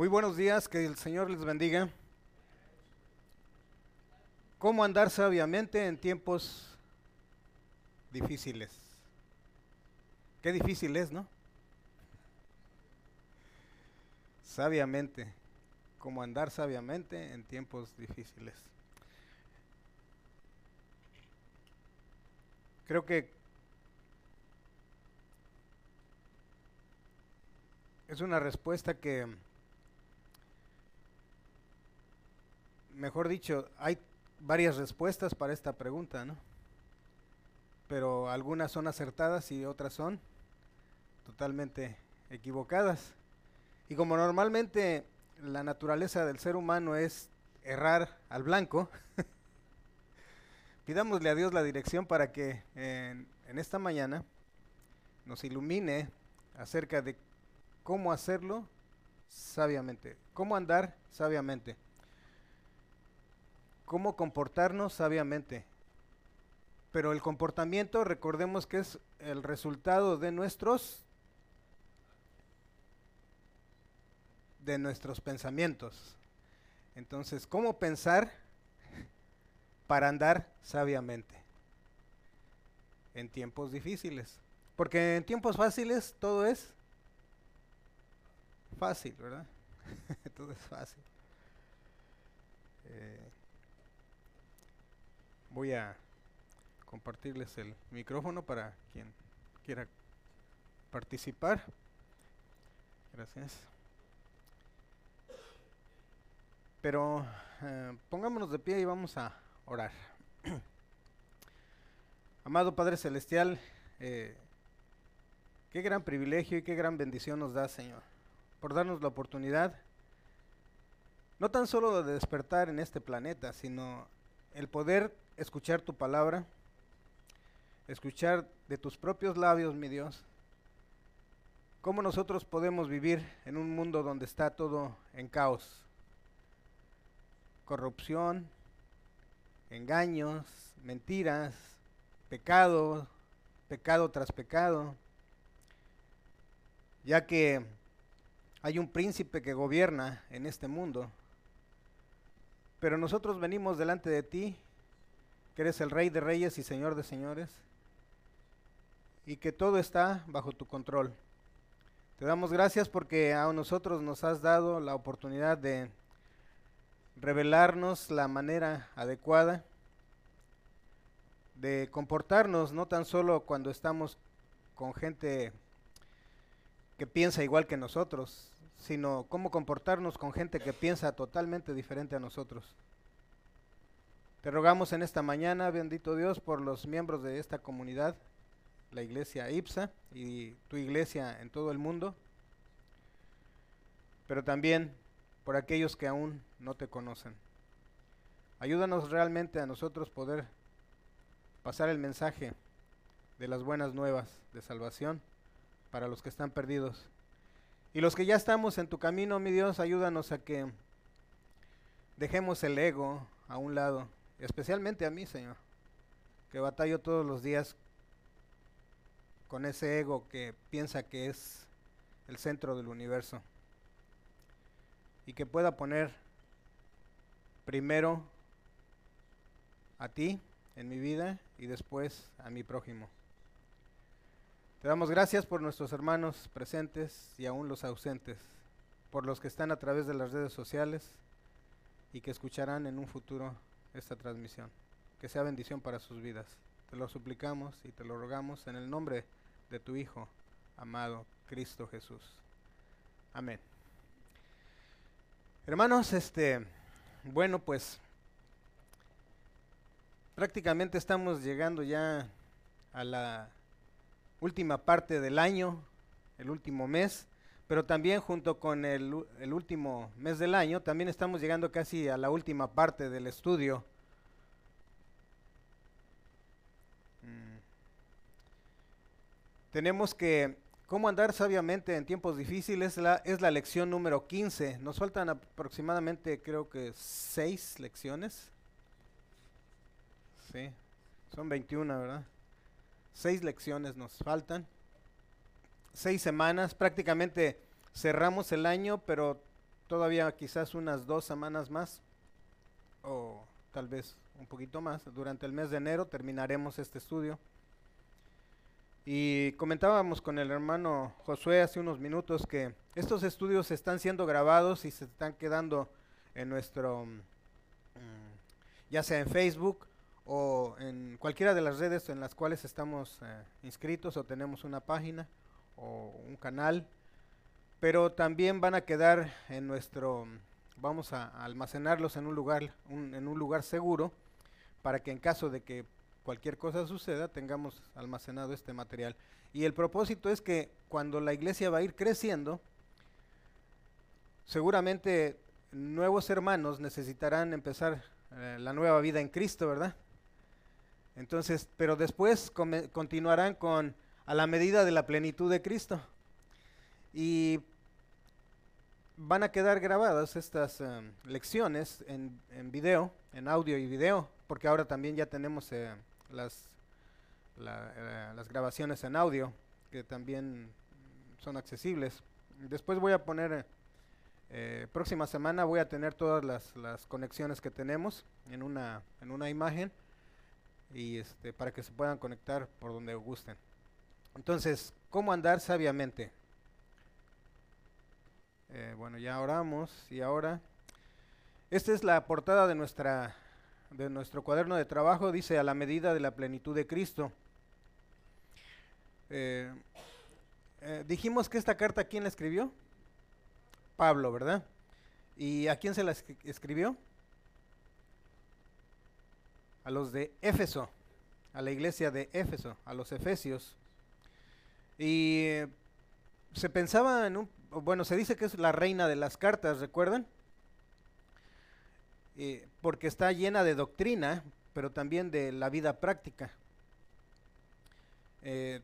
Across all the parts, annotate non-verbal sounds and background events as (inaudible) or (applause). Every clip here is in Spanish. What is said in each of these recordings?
Muy buenos días, que el Señor les bendiga. ¿Cómo andar sabiamente en tiempos difíciles? Qué difícil es, ¿no? Sabiamente. ¿Cómo andar sabiamente en tiempos difíciles? Creo que es una respuesta que, mejor dicho, hay varias respuestas para esta pregunta, ¿no? Pero algunas son acertadas y otras son totalmente equivocadas. Y como normalmente la naturaleza del ser humano es errar al blanco, (laughs) pidámosle a Dios la dirección para que en, en esta mañana nos ilumine acerca de cómo hacerlo sabiamente, cómo andar sabiamente, cómo comportarnos sabiamente. Pero el comportamiento, recordemos que es el resultado de nuestros de nuestros pensamientos. Entonces, ¿cómo pensar (laughs) para andar sabiamente en tiempos difíciles? Porque en tiempos fáciles todo es fácil, ¿verdad? (laughs) Todo es fácil. Eh, voy a compartirles el micrófono para quien quiera participar. Gracias. Pero eh, pongámonos de pie y vamos a orar. (clears throat) Amado Padre Celestial, eh, qué gran privilegio y qué gran bendición nos da, Señor por darnos la oportunidad, no tan solo de despertar en este planeta, sino el poder escuchar tu palabra, escuchar de tus propios labios, mi Dios, cómo nosotros podemos vivir en un mundo donde está todo en caos, corrupción, engaños, mentiras, pecado, pecado tras pecado, ya que hay un príncipe que gobierna en este mundo. Pero nosotros venimos delante de ti, que eres el rey de reyes y señor de señores, y que todo está bajo tu control. Te damos gracias porque a nosotros nos has dado la oportunidad de revelarnos la manera adecuada de comportarnos, no tan solo cuando estamos con gente que piensa igual que nosotros, sino cómo comportarnos con gente que piensa totalmente diferente a nosotros. Te rogamos en esta mañana, bendito Dios, por los miembros de esta comunidad, la iglesia IPSA y tu iglesia en todo el mundo, pero también por aquellos que aún no te conocen. Ayúdanos realmente a nosotros poder pasar el mensaje de las buenas nuevas de salvación para los que están perdidos y los que ya estamos en tu camino, mi Dios, ayúdanos a que dejemos el ego a un lado, especialmente a mí, Señor, que batallo todos los días con ese ego que piensa que es el centro del universo y que pueda poner primero a ti en mi vida y después a mi prójimo. Te damos gracias por nuestros hermanos presentes y aún los ausentes, por los que están a través de las redes sociales y que escucharán en un futuro esta transmisión. Que sea bendición para sus vidas. Te lo suplicamos y te lo rogamos en el nombre de tu Hijo, amado Cristo Jesús. Amén. Hermanos, este, bueno, pues prácticamente estamos llegando ya a la última parte del año, el último mes, pero también junto con el, último mes del año, también estamos llegando casi a la última parte del estudio. Mm. Tenemos que, ¿cómo andar sabiamente en tiempos difíciles? La, es la lección número 15. Nos faltan aproximadamente, creo que, seis lecciones. Sí, son 21, ¿verdad? Seis lecciones nos faltan. Seis semanas, prácticamente cerramos el año, pero todavía quizás unas dos semanas más, o tal vez un poquito más. Durante el mes de enero terminaremos este estudio. Y comentábamos con el hermano Josué hace unos minutos que estos estudios están siendo grabados y se están quedando en nuestro, mm, ya sea en Facebook o en cualquiera de las redes en las cuales estamos eh, inscritos o tenemos una página o un canal, pero también van a quedar en nuestro, vamos a almacenarlos en un lugar, en un lugar seguro para que en caso de que cualquier cosa suceda, tengamos almacenado este material. Y el propósito es que cuando la iglesia va a ir creciendo, seguramente nuevos hermanos necesitarán empezar eh, la nueva vida en Cristo, ¿verdad? Entonces, pero después continuarán con a la medida de la plenitud de Cristo. Y van a quedar grabadas estas em, lecciones en, en, video, en audio y video, porque ahora también ya tenemos eh, las, eh, las grabaciones en audio, que también son accesibles. Después voy a poner, eh, próxima semana voy a tener todas las, las, conexiones que tenemos en una, en una imagen y este, para que se puedan conectar por donde gusten. Entonces, ¿cómo andar sabiamente? Eh, bueno, ya oramos y ahora, esta es la portada de nuestra de nuestro cuaderno de trabajo, dice a la medida de la plenitud de Cristo. Eh, eh, dijimos que esta carta, ¿quién la escribió? Pablo, ¿verdad? ¿Y a quién se la escribió? A los de Éfeso, a la iglesia de Éfeso, a los Efesios. Y se pensaba en un, bueno, se dice que es la reina de las cartas, ¿recuerdan? Eh, porque está llena de doctrina, pero también de la vida práctica. Eh,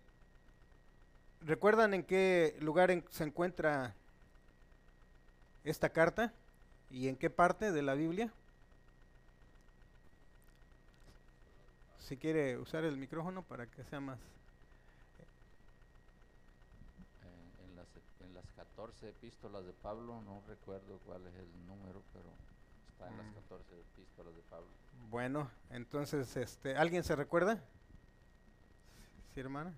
¿Recuerdan en qué lugar se encuentra esta carta? ¿Y en qué parte de la Biblia? Si quiere usar el micrófono para que sea más... en, las, en las 14 epístolas de Pablo, no recuerdo cuál es el número, pero Está en las 14 mm. epístolas de Pablo. Bueno, entonces, este, ¿alguien se recuerda? ¿Sí, hermana?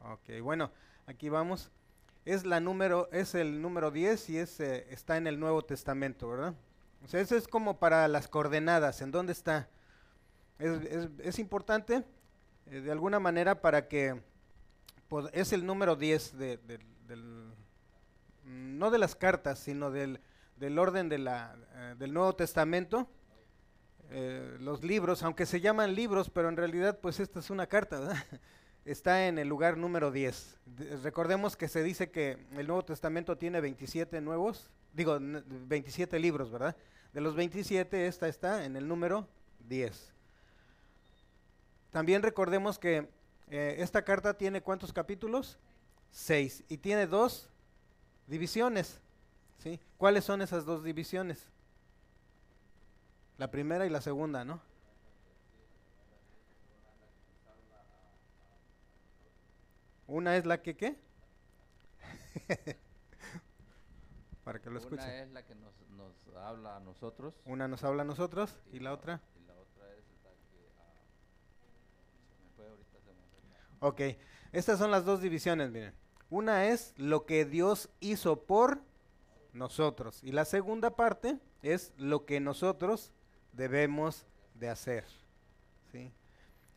Ok, bueno, aquí vamos. Es la número, es el número 10 y es, eh, está en el Nuevo Testamento, ¿verdad? O sea, eso es como para las coordenadas, ¿en dónde está? Es, es, es importante eh, de alguna manera para que es el número 10 de, del, no de las cartas, sino del, del orden de la, eh, del Nuevo Testamento, eh, los libros, aunque se llaman libros, pero en realidad pues esta es una carta, (laughs) está en el lugar número 10. recordemos que se dice que el Nuevo Testamento tiene 27 nuevos, digo, 27 libros, ¿verdad? De los 27, esta está en el número 10. También recordemos que eh, esta carta tiene cuántos capítulos? Seis. Y tiene dos divisiones. ¿Sí? ¿Cuáles son esas dos divisiones? La primera y la segunda, ¿no? Una es la que qué? (laughs) Para que lo escuchen. Una es la que nos, habla a nosotros. Una nos habla a nosotros y, la, otra. Y la otra es la que ah, se me fue ahorita. Ok, estas son las dos divisiones, miren. Una es lo que Dios hizo por nosotros. Y la segunda parte es lo que nosotros debemos de hacer.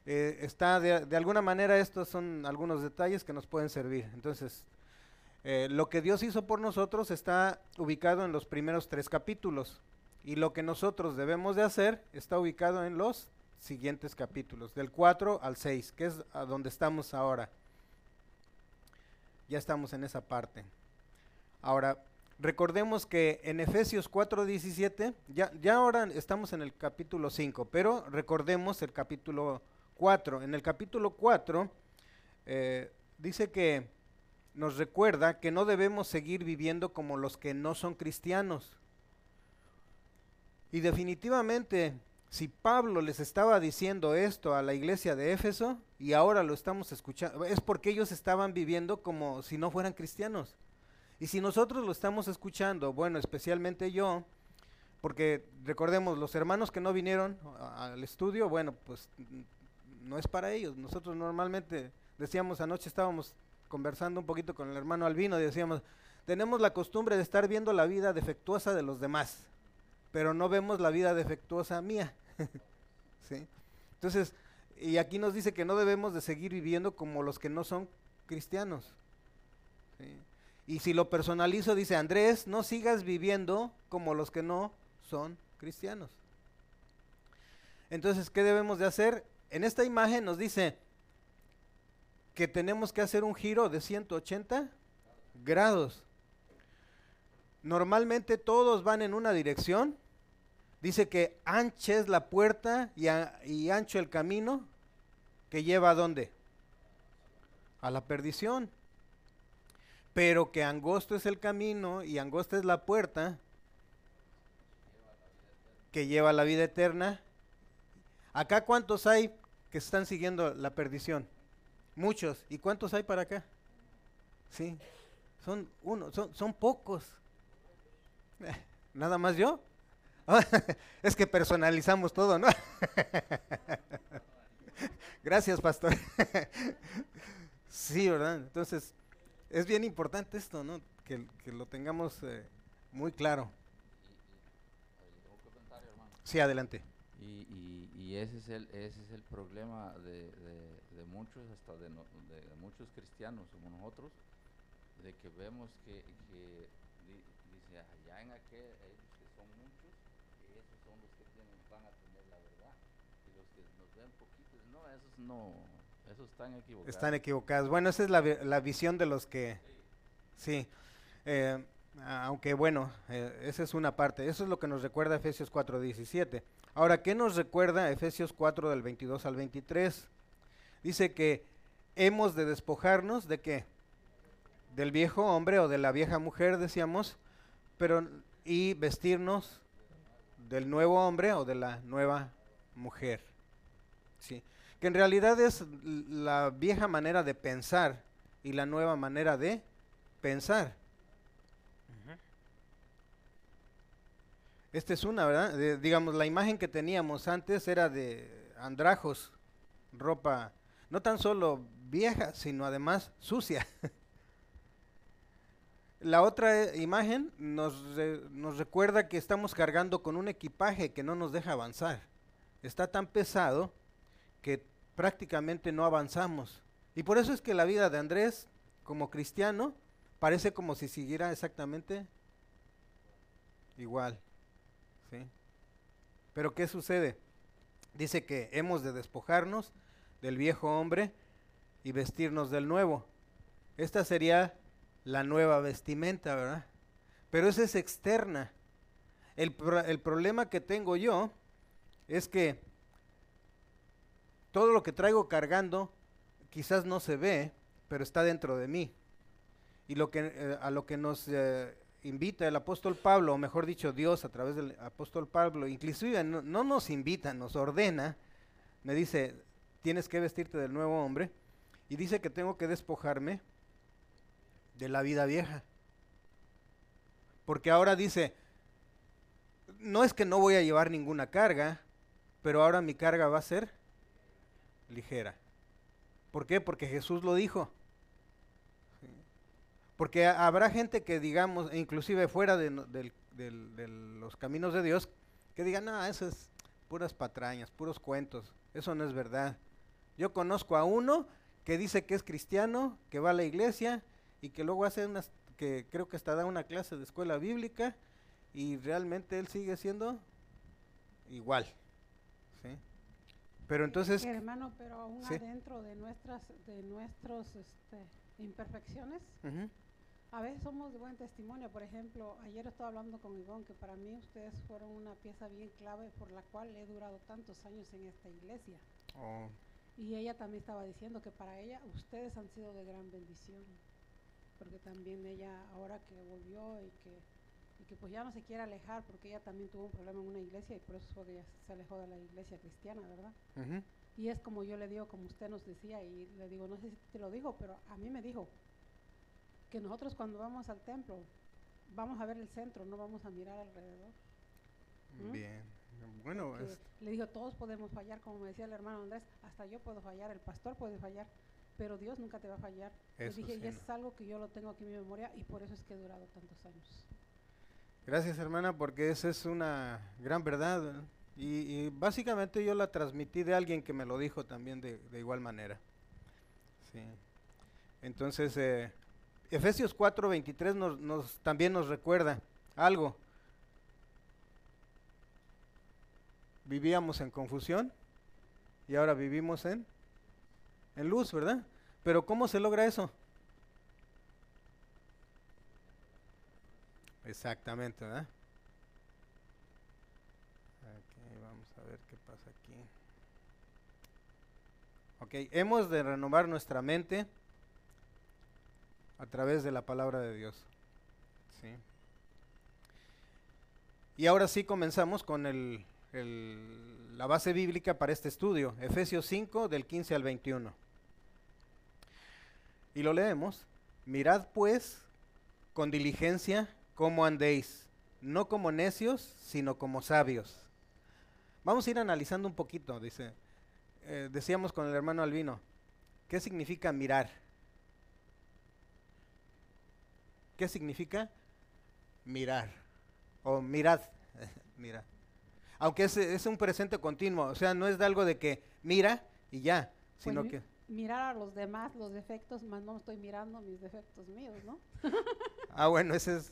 Eh, está de, alguna manera, estos son algunos detalles que nos pueden servir. Entonces, eh, lo que Dios hizo por nosotros está ubicado en los primeros tres capítulos. Y lo que nosotros debemos de hacer está ubicado en los siguientes capítulos, del 4 al 6, que es donde estamos ahora. Ya estamos en esa parte. Ahora, Recordemos que en Efesios 4:17, ya, ya ahora estamos en el capítulo 5, pero recordemos el capítulo 4. En el capítulo 4 eh, dice que nos recuerda que no debemos seguir viviendo como los que no son cristianos. Y definitivamente, si Pablo les estaba diciendo esto a la iglesia de Éfeso y ahora lo estamos escuchando, es porque ellos estaban viviendo como si no fueran cristianos. Y si nosotros lo estamos escuchando, bueno, especialmente yo, porque recordemos, los hermanos que no vinieron al estudio, bueno, pues no es para ellos. Nosotros normalmente decíamos anoche, estábamos conversando un poquito con el hermano Albino, decíamos, tenemos la costumbre de estar viendo la vida defectuosa de los demás, pero no vemos la vida defectuosa mía. (laughs) ¿Sí? Entonces, y aquí nos dice que no debemos de seguir viviendo como los que no son cristianos. Y si lo personalizo, dice Andrés, no sigas viviendo como los que no son cristianos. Entonces, ¿qué debemos de hacer? En esta imagen nos dice que tenemos que hacer un giro de 180 grados. Normalmente todos van en una dirección. Dice que ancha es la puerta y, ancho el camino que lleva a dónde? A la perdición. Pero que angosto es el camino y angosta es la puerta que lleva a la vida eterna. Acá cuántos hay que están siguiendo la perdición? Muchos. ¿Y cuántos hay para acá? Sí. Son uno, son, son pocos. (laughs) ¿Nada más yo? (laughs) es que personalizamos todo, ¿no? (laughs) Gracias, pastor. (laughs) sí, ¿verdad? Entonces, es bien importante esto, ¿no? Que, lo tengamos eh, muy claro. Sí, adelante. Y, y, ese, es el, ese es el problema de, de, muchos, hasta de, de, muchos cristianos como nosotros, de que vemos que, que dice, allá en aquel, ellos que son muchos, esos son los que tienen, van a tener la verdad. Y los que nos ven poquitos, no, esos no, esos están equivocados. Están equivocados. Bueno, esa es la, la visión de los que, sí. Eh, aunque bueno, eh, esa es una parte. Eso es lo que nos recuerda Efesios 4.17. Ahora, ¿qué nos recuerda Efesios 4 del 22 al 23? Dice que hemos de despojarnos de qué? Del viejo hombre o de la vieja mujer, decíamos, pero y vestirnos del nuevo hombre o de la nueva mujer. ¿sí? Que en realidad es la vieja manera de pensar y la nueva manera de pensar. Esta es una, ¿verdad? digamos, la imagen que teníamos antes era de andrajos, ropa no tan solo vieja, sino además sucia. (laughs) La otra eh, imagen nos, recuerda que estamos cargando con un equipaje que no nos deja avanzar. Está tan pesado que prácticamente no avanzamos. Y por eso es que la vida de Andrés, como cristiano, parece como si siguiera exactamente igual. Pero ¿qué sucede? Dice que hemos de despojarnos del viejo hombre y vestirnos del nuevo. Esta sería la nueva vestimenta, ¿verdad? Pero esa es externa. El, el problema que tengo yo es que todo lo que traigo cargando quizás no se ve, pero está dentro de mí. Y lo que, eh, a lo que nos eh, invita el apóstol Pablo, o mejor dicho, Dios a través del apóstol Pablo, inclusive no, nos invita, nos ordena, me dice, tienes que vestirte del nuevo hombre, y dice que tengo que despojarme de la vida vieja. Porque ahora dice, no es que no voy a llevar ninguna carga, pero ahora mi carga va a ser ligera. ¿Por qué? Porque Jesús lo dijo. Porque habrá gente que digamos, inclusive fuera de, los caminos de Dios, que digan, no, eso es puras patrañas, puros cuentos, eso no es verdad. Yo conozco a uno que dice que es cristiano, que va a la iglesia y que luego hace unas, que creo que hasta da una clase de escuela bíblica y realmente él sigue siendo igual. ¿sí? Pero entonces... Hermano, pero aún adentro de nuestras, de nuestros este, imperfecciones, a veces somos de buen testimonio. Por ejemplo, ayer estaba hablando con Ivonne que para mí ustedes fueron una pieza bien clave por la cual he durado tantos años en esta iglesia. Oh. Y ella también estaba diciendo que para ella ustedes han sido de gran bendición. Porque también ella, ahora que volvió y que, y que pues ya no se quiere alejar, porque ella también tuvo un problema en una iglesia y por eso se alejó de la iglesia cristiana, ¿verdad? Y es como yo le digo, como usted nos decía, y le digo, no sé si te lo dijo, pero a mí me dijo, que nosotros cuando vamos al templo vamos a ver el centro, no vamos a mirar alrededor. ¿Mm? Bien. Bueno, Que es- le digo, todos podemos fallar, como me decía el hermano Andrés, hasta yo puedo fallar, el pastor puede fallar, pero Dios nunca te va a fallar. Eso dije, sí, y es algo que yo lo tengo aquí en mi memoria y por eso es que he durado tantos años. Gracias hermana, porque esa es una gran verdad. ¿verdad? Y, y básicamente yo la transmití de alguien que me lo dijo también de, de igual manera. Sí. Entonces, eh, Efesios 4:23 nos, nos, también nos recuerda algo. Vivíamos en confusión y ahora vivimos en, en luz, ¿verdad? Pero ¿cómo se logra eso? Exactamente, ¿verdad? Vamos a ver qué pasa aquí. Ok, hemos de renovar nuestra mente a través de la palabra de Dios. ¿sí? Y ahora sí comenzamos con el- la base bíblica para este estudio, Efesios 5 del 15 al 21. Y lo leemos. Mirad pues con diligencia cómo andéis, no como necios, sino como sabios. Vamos a ir analizando un poquito, dice. eh, decíamos con el hermano Albino, ¿qué significa mirar? ¿Qué significa mirar? O mirad, (laughs) mira. Aunque es, es un presente continuo, o sea, no es de algo de que mira y ya, sino que... Mirar a los demás, los defectos, más no estoy mirando mis defectos míos, ¿no? (laughs) Ah, bueno, ese es...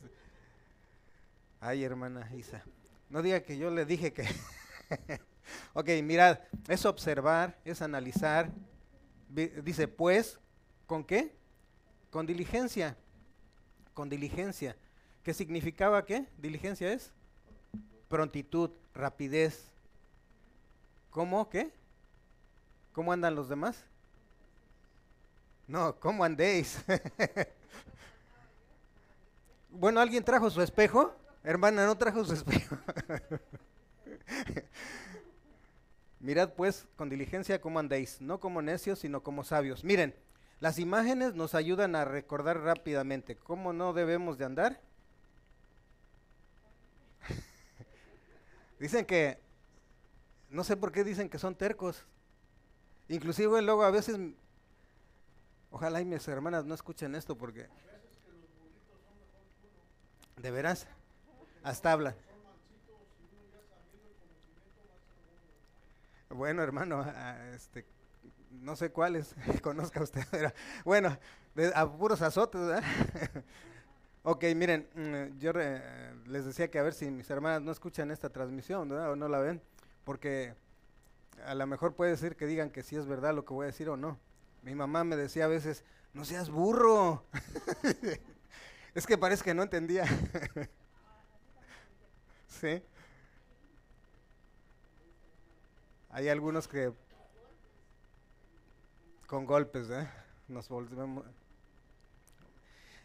Ay, hermana Isa. No diga que yo le dije que... (laughs) ok, mirad, es observar, es analizar. Dice, pues, ¿con qué? Con diligencia. Con diligencia. ¿Qué significaba qué? Diligencia es prontitud, rapidez. ¿Cómo? ¿Qué? ¿Cómo andan los demás? No, ¿cómo andéis? (laughs) Bueno, ¿alguien trajo su espejo? Hermana, ¿no trajo su espejo? (laughs) Mirad pues con diligencia cómo andéis, no como necios, sino como sabios. Miren, las imágenes nos ayudan a recordar rápidamente cómo no debemos de andar. (laughs) dicen que, no sé por qué dicen que son tercos. Inclusive luego a veces, ojalá y mis hermanas no escuchen esto porque... ¿De veras? Hasta hablan. Bueno, hermano, este, no sé cuáles (laughs) conozca usted. bueno, de, a puros azotes, ¿verdad? (laughs) ok, miren, mm, yo re- les decía que a ver si mis hermanas no escuchan esta transmisión, ¿verdad? O no la ven, porque a lo mejor puede ser que digan que sí es verdad lo que voy a decir o no. Mi mamá me decía a veces, no seas burro. (laughs) es que parece que no entendía. (laughs) sí. Hay algunos que con golpes, ¿eh? Nos volvemos.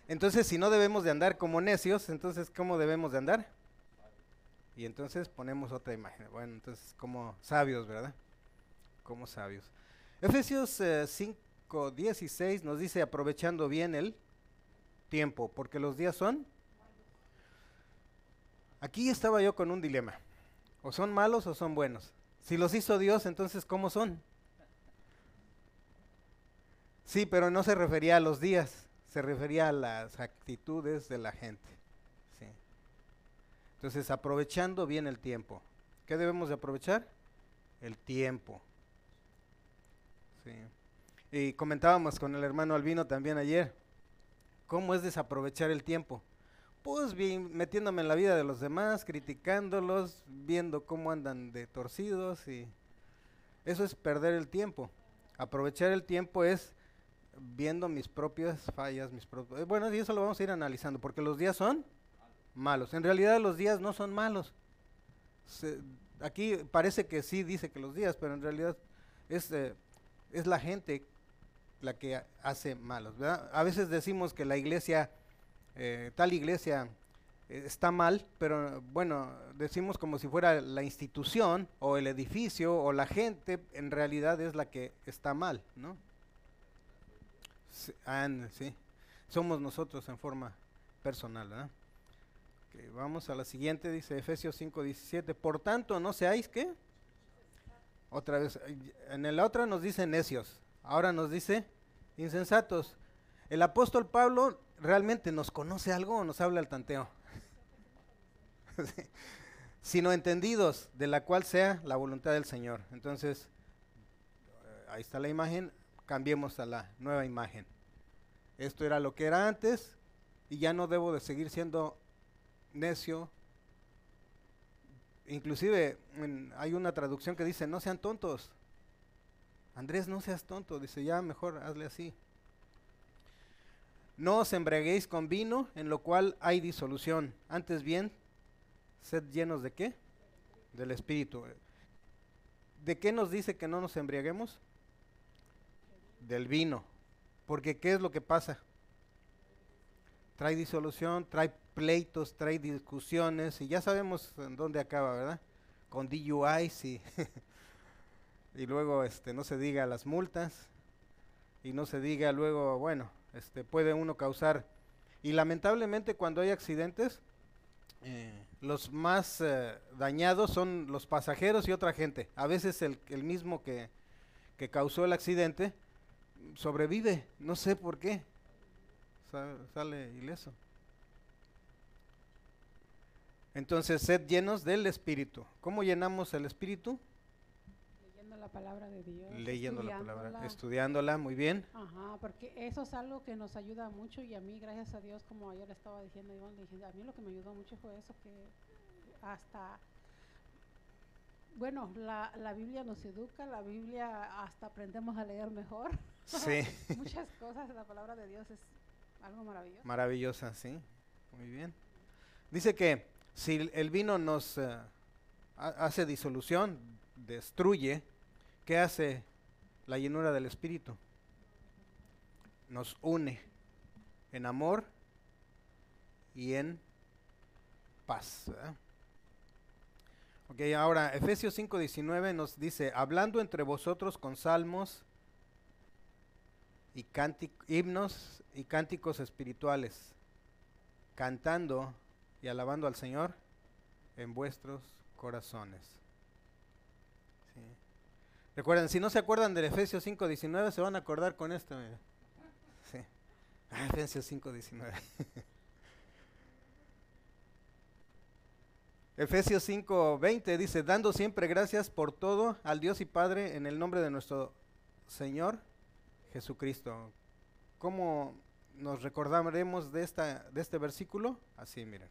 Entonces, si no debemos de andar como necios, entonces ¿cómo debemos de andar? Y entonces ponemos otra imagen. Bueno, entonces como sabios, ¿verdad? Como sabios. Efesios eh, 5, 16 nos dice aprovechando bien el tiempo, porque los días son. Aquí estaba yo con un dilema. O son malos o son buenos. Si los hizo Dios, entonces ¿cómo son? Sí, pero no se refería a los días, se refería a las actitudes de la gente. Entonces, aprovechando bien el tiempo. ¿Qué debemos de aprovechar? El tiempo. Sí. Y comentábamos con el hermano Albino también ayer. ¿Cómo es desaprovechar el tiempo? Pues metiéndome en la vida de los demás, criticándolos, viendo cómo andan de torcidos y eso es perder el tiempo. Aprovechar el tiempo es viendo mis propias fallas, mis propios... Bueno, y eso lo vamos a ir analizando, porque los días son malos. En realidad los días no son malos. Aquí parece que sí dice que los días, pero en realidad es, eh, es la gente la que ha- hace malos. ¿verdad? A veces decimos que la iglesia, eh, tal iglesia eh, está mal, pero bueno, decimos como si fuera la institución o el edificio o la gente, en realidad es la que está mal, ¿no? Sí, sí. somos nosotros en forma personal. vamos a la siguiente, dice Efesios 5, 17. Por tanto, no seáis que. Otra vez, en la otra nos dice necios, ahora nos dice insensatos. El apóstol Pablo realmente nos conoce algo o nos habla al tanteo. (laughs) Sino entendidos de la cual sea la voluntad del Señor. Entonces, eh, ahí está la imagen, cambiemos a la nueva imagen. Esto era lo que era antes y ya no debo de seguir siendo necio. Inclusive hay una traducción que dice, no sean tontos. Andrés, no seas tonto. Dice, ya mejor hazle así. No os embriaguéis con vino, en lo cual hay disolución. Antes bien, sed llenos de qué? Del Espíritu. ¿De qué nos dice que no nos embriaguemos? Del vino. Porque ¿qué es lo que pasa? Trae disolución, trae pleitos, trae discusiones y ya sabemos en dónde acaba, ¿verdad? Con DUIs (laughs) y, y luego este, no se diga las multas y no se diga luego, bueno, este, puede uno causar. Y lamentablemente cuando hay accidentes, eh, los más eh, dañados son los pasajeros y otra gente. A veces el, mismo que, que, causó el accidente sobrevive, no sé por qué, sale ileso. Entonces, sed llenos del Espíritu. ¿Cómo llenamos el Espíritu? La palabra de Dios. Leyendo la palabra, estudiándola, muy bien. Ajá, porque eso es algo que nos ayuda mucho y a mí, gracias a Dios, como ayer estaba diciendo, Iván, a mí lo que me ayudó mucho fue eso, que hasta, bueno, la, la Biblia nos educa, la Biblia hasta aprendemos a leer mejor. Sí. (laughs) Muchas cosas, la palabra de Dios es algo maravilloso. Maravillosa, sí, muy bien. Dice que si el vino nos uh, hace disolución, destruye, ¿Qué hace la llenura del Espíritu? Nos une en amor y en paz. Ok, ahora Efesios 5:19 nos dice, hablando entre vosotros con salmos y himnos y cánticos espirituales, cantando y alabando al Señor en vuestros corazones. Recuerden, si no se acuerdan del Efesios 5.19, se van a acordar con esto. Sí. Ah, Efesios 5.19. (laughs) Efesios 5:20 dice, dando siempre gracias por todo al Dios y Padre en el nombre de nuestro Señor Jesucristo. ¿Cómo nos recordaremos de, esta, de este versículo? Así, miren.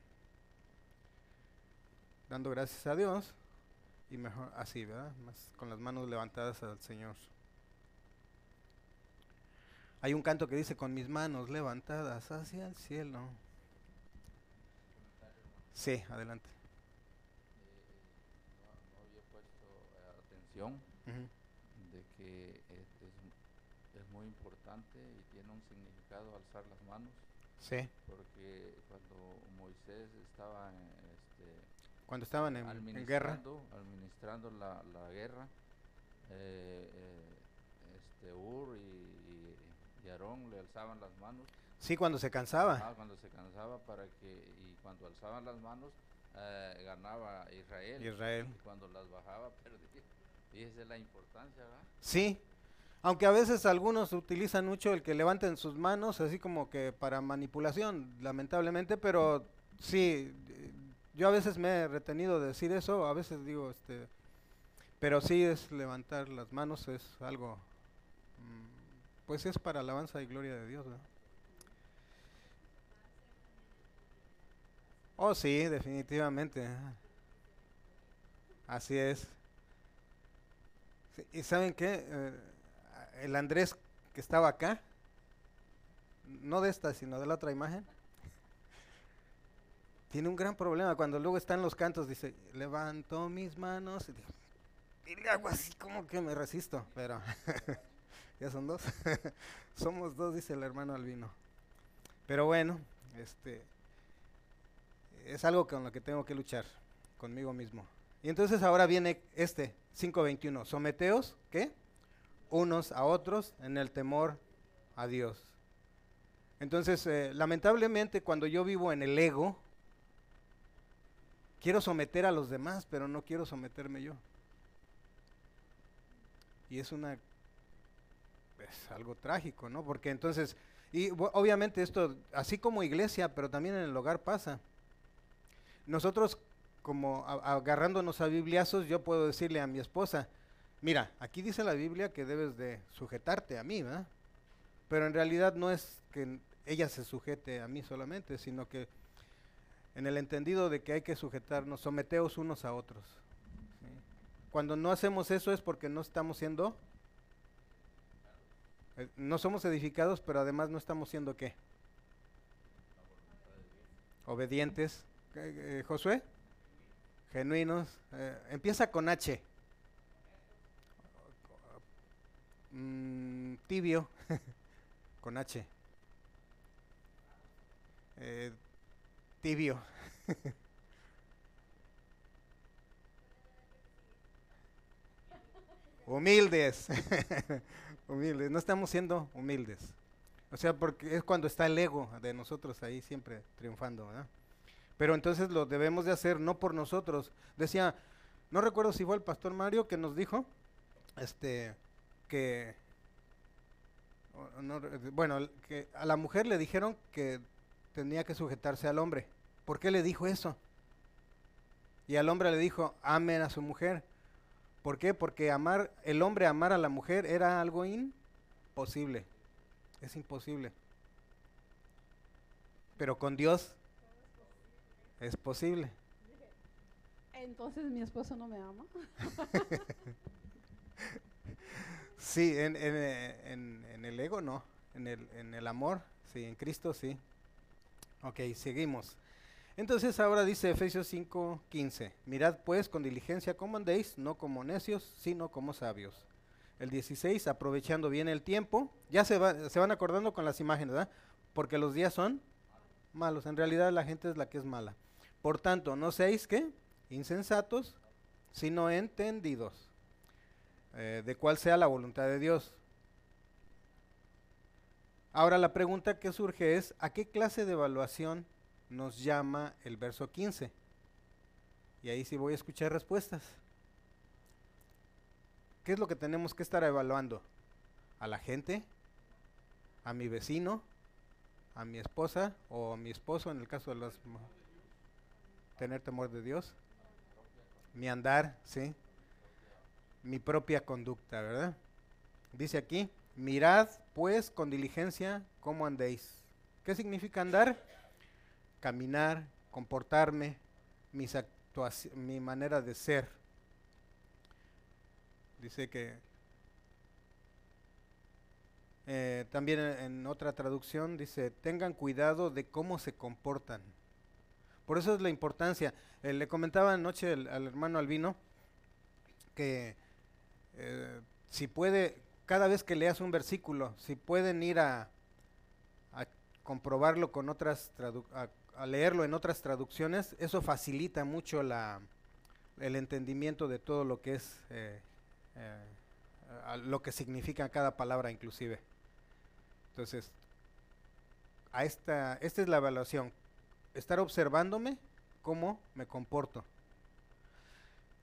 Dando gracias a Dios y mejor así, ¿verdad? Más con las manos levantadas al Señor. Hay un canto que dice con mis manos levantadas hacia el cielo. Sí, adelante. no, había puesto atención de que es, es, muy importante y tiene un significado alzar las manos. Sí. Porque cuando Moisés estaba en, cuando estaban en, guerra. Administrando la, la guerra, eh, eh, este Ur y, y, Aarón le alzaban las manos. Sí, cuando se cansaba. Ah, cuando se cansaba para que, y cuando alzaban las manos, eh, ganaba Israel. Israel. Y cuando las bajaba, (laughs) perdía. Y esa es la importancia, ¿verdad? Sí, aunque a veces algunos utilizan mucho el que levanten sus manos, así como que para manipulación, lamentablemente, pero sí, yo a veces me he retenido de decir eso, a veces digo, este, pero sí es levantar las manos, es algo, mm, pues es para alabanza y gloria de Dios. Oh, sí, definitivamente. Así es. ¿Y saben qué? Eh, el Andrés que estaba acá, no de esta, sino de la otra imagen, tiene un gran problema cuando luego están los cantos, dice, levanto mis manos y, le hago así como que me resisto, pero (laughs) ya son dos, (laughs) somos dos, dice el hermano Albino. Pero bueno, este es algo con lo que tengo que luchar conmigo mismo. Y entonces ahora viene este 5.21, someteos, ¿qué? Unos a otros en el temor a Dios. Entonces, eh, lamentablemente, cuando yo vivo en el ego, quiero someter a los demás, pero no quiero someterme yo. Y es una es algo trágico, ¿no? Porque entonces, y obviamente esto, así como iglesia, pero también en el hogar pasa. Nosotros, como agarrándonos a bibliazos, yo puedo decirle a mi esposa, mira, aquí dice la Biblia que debes de sujetarte a mí, ¿verdad? Pero en realidad no es que ella se sujete a mí solamente, sino que en el entendido de que hay que sujetarnos, someteos unos a otros. Cuando no hacemos eso es porque no estamos siendo, eh, no somos edificados, pero además no estamos siendo qué? Obedientes. Eh, Josué, genuinos. Eh, empieza con H. Mm, tibio, (laughs) con H. tibio. (laughs) humildes. (laughs) humildes. No estamos siendo humildes. O sea, porque es cuando está el ego de nosotros ahí siempre triunfando, ¿verdad? Pero entonces lo debemos de hacer no por nosotros. Decía, no recuerdo si fue el pastor Mario que nos dijo, este, que, bueno, que a la mujer le dijeron que tenía que sujetarse al hombre. ¿Por qué le dijo eso? Y al hombre le dijo, amen a su mujer. ¿Por qué? Porque amar, el hombre amar a la mujer era algo imposible. Es imposible. Pero con Dios es posible. Entonces mi esposo no me ama. (laughs) sí, en, en, en, el ego no, en el, en el amor, sí, en Cristo sí. Ok, seguimos. Entonces ahora dice Efesios 5:15, mirad pues con diligencia cómo andéis, no como necios, sino como sabios. El 16, aprovechando bien el tiempo, ya se, va, se van acordando con las imágenes, ¿verdad? Porque los días son malos, en realidad la gente es la que es mala. Por tanto, no seáis que insensatos, sino entendidos eh, de cuál sea la voluntad de Dios. Ahora la pregunta que surge es, ¿a qué clase de evaluación nos llama el verso 15. Y ahí sí voy a escuchar respuestas. ¿Qué es lo que tenemos que estar evaluando? ¿A la gente? ¿A mi vecino? ¿A mi esposa? ¿O a mi esposo en el caso de las... Tener temor de Dios? Mi andar, ¿sí? Mi propia conducta, ¿verdad? Dice aquí, mirad pues con diligencia cómo andéis. ¿Qué significa andar? caminar, comportarme, mis mi manera de ser. Dice que eh, también en otra traducción dice, tengan cuidado de cómo se comportan. Por eso es la importancia. Eh, le comentaba anoche al hermano Albino que eh, si puede, cada vez que leas un versículo, si pueden ir a, comprobarlo con otras a leerlo en otras traducciones, eso facilita mucho la, el entendimiento de todo lo que es, eh, eh, lo que significa cada palabra inclusive. Entonces, a esta, esta es la evaluación, estar observándome cómo me comporto.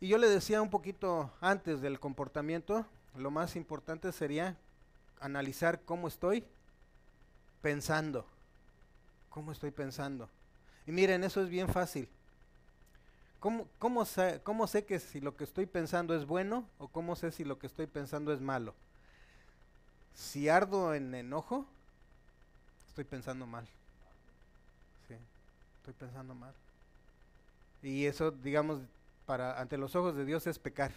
Y yo le decía un poquito antes del comportamiento, lo más importante sería analizar cómo estoy pensando. ¿Cómo estoy pensando? Y miren, eso es bien fácil. ¿Cómo, cómo, sé, ¿Cómo sé que si lo que estoy pensando es bueno o cómo sé si lo que estoy pensando es malo? Si ardo en enojo, estoy pensando mal. Estoy pensando mal. Y eso, digamos, para ante los ojos de Dios es pecar.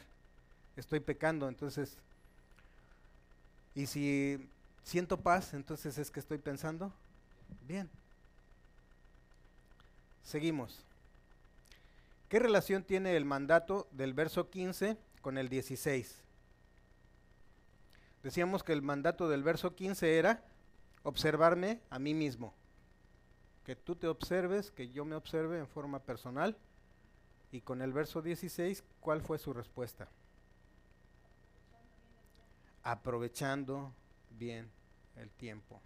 Estoy pecando, entonces. Y si siento paz, entonces es que estoy pensando bien. Seguimos. ¿Qué relación tiene el mandato del verso 15 con el 16? Decíamos que el mandato del verso 15 era observarme a mí mismo. Que tú te observes, que yo me observe en forma personal. Y con el verso 16, ¿cuál fue su respuesta? Aprovechando bien el tiempo.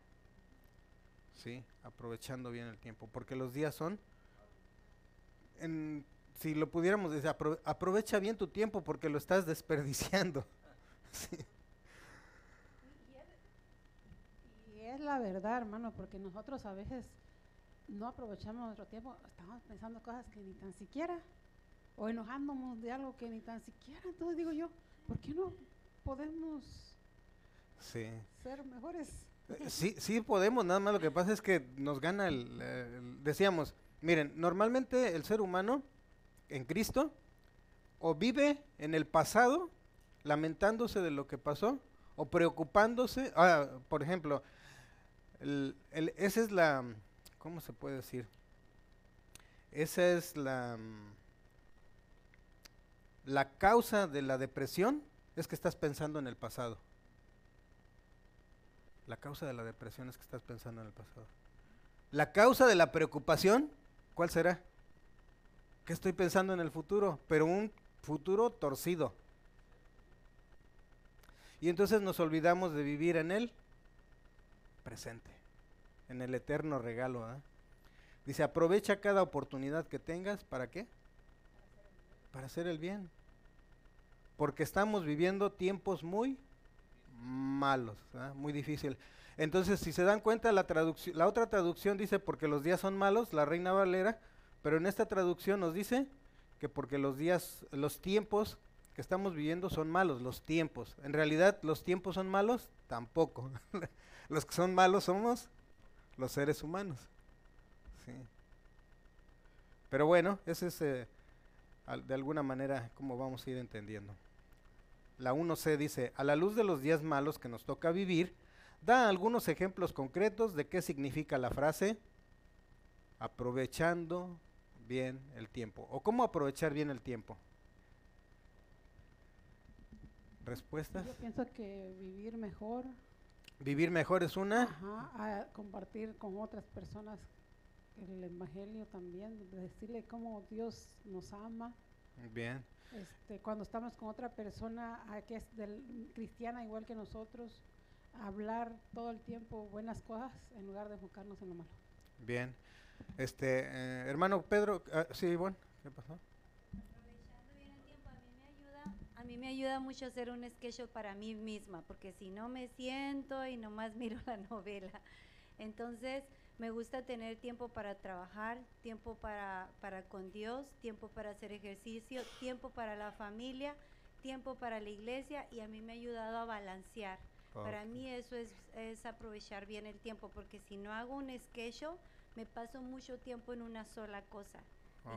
¿sí? Aprovechando bien el tiempo, porque los días son, en, si lo pudiéramos decir, aprovecha bien tu tiempo porque lo estás (laughs) desperdiciando. Y es la verdad, hermano, porque nosotros a veces no aprovechamos nuestro tiempo, estamos pensando cosas que ni tan siquiera, o enojándonos de algo que ni tan siquiera. Entonces digo yo, ¿por qué no podemos ser mejores? Eh, sí, sí podemos, nada más lo que pasa es que nos gana el, decíamos, miren, normalmente el ser humano en Cristo o vive en el pasado lamentándose de lo que pasó o preocupándose, ah, por ejemplo, esa es la, ¿cómo se puede decir? Esa es la, la causa de la depresión, es que estás pensando en el pasado. La causa de la depresión es que estás pensando en el pasado. La causa de la preocupación, ¿cuál será? Que estoy pensando en el futuro, pero un futuro torcido. Y entonces nos olvidamos de vivir en el presente, en el eterno regalo. Dice, aprovecha cada oportunidad que tengas, ¿para qué? Para hacer el bien. Porque estamos viviendo tiempos muy malos, muy difícil. Entonces, si se dan cuenta, la, la otra traducción dice porque los días son malos, la Reina Valera, pero en esta traducción nos dice que porque los días, los tiempos que estamos viviendo son malos, los tiempos. En realidad, los tiempos son malos, tampoco. (laughs) los que son malos somos los seres humanos. Pero bueno, ese es eh, de alguna manera como vamos a ir entendiendo la 1C dice, a la luz de los días malos que nos toca vivir, da algunos ejemplos concretos de qué significa la frase aprovechando bien el tiempo. ¿O cómo aprovechar bien el tiempo? ¿Respuestas? Yo pienso que vivir mejor. Vivir mejor es una. Ajá, compartir con otras personas el Evangelio también, decirle cómo Dios nos ama. Bien. Este, cuando estamos con otra persona ah, que es del, cristiana igual que nosotros, hablar todo el tiempo buenas cosas en lugar de enfocarnos en lo malo. Bien. Este, eh, hermano Pedro, uh, sí, bueno, ¿qué pasó? Aprovechando bien el tiempo, a mí me ayuda, a mí me ayuda mucho hacer un schedule para mí misma, porque si no me siento y nomás miro la novela. Entonces, me gusta tener tiempo para trabajar, tiempo para, para con Dios, tiempo para hacer ejercicio, tiempo para la familia, tiempo para la iglesia y a mí me ha ayudado a balancear. Para mí eso es, es, aprovechar bien el tiempo, porque si no hago un schedule, me paso mucho tiempo en una sola cosa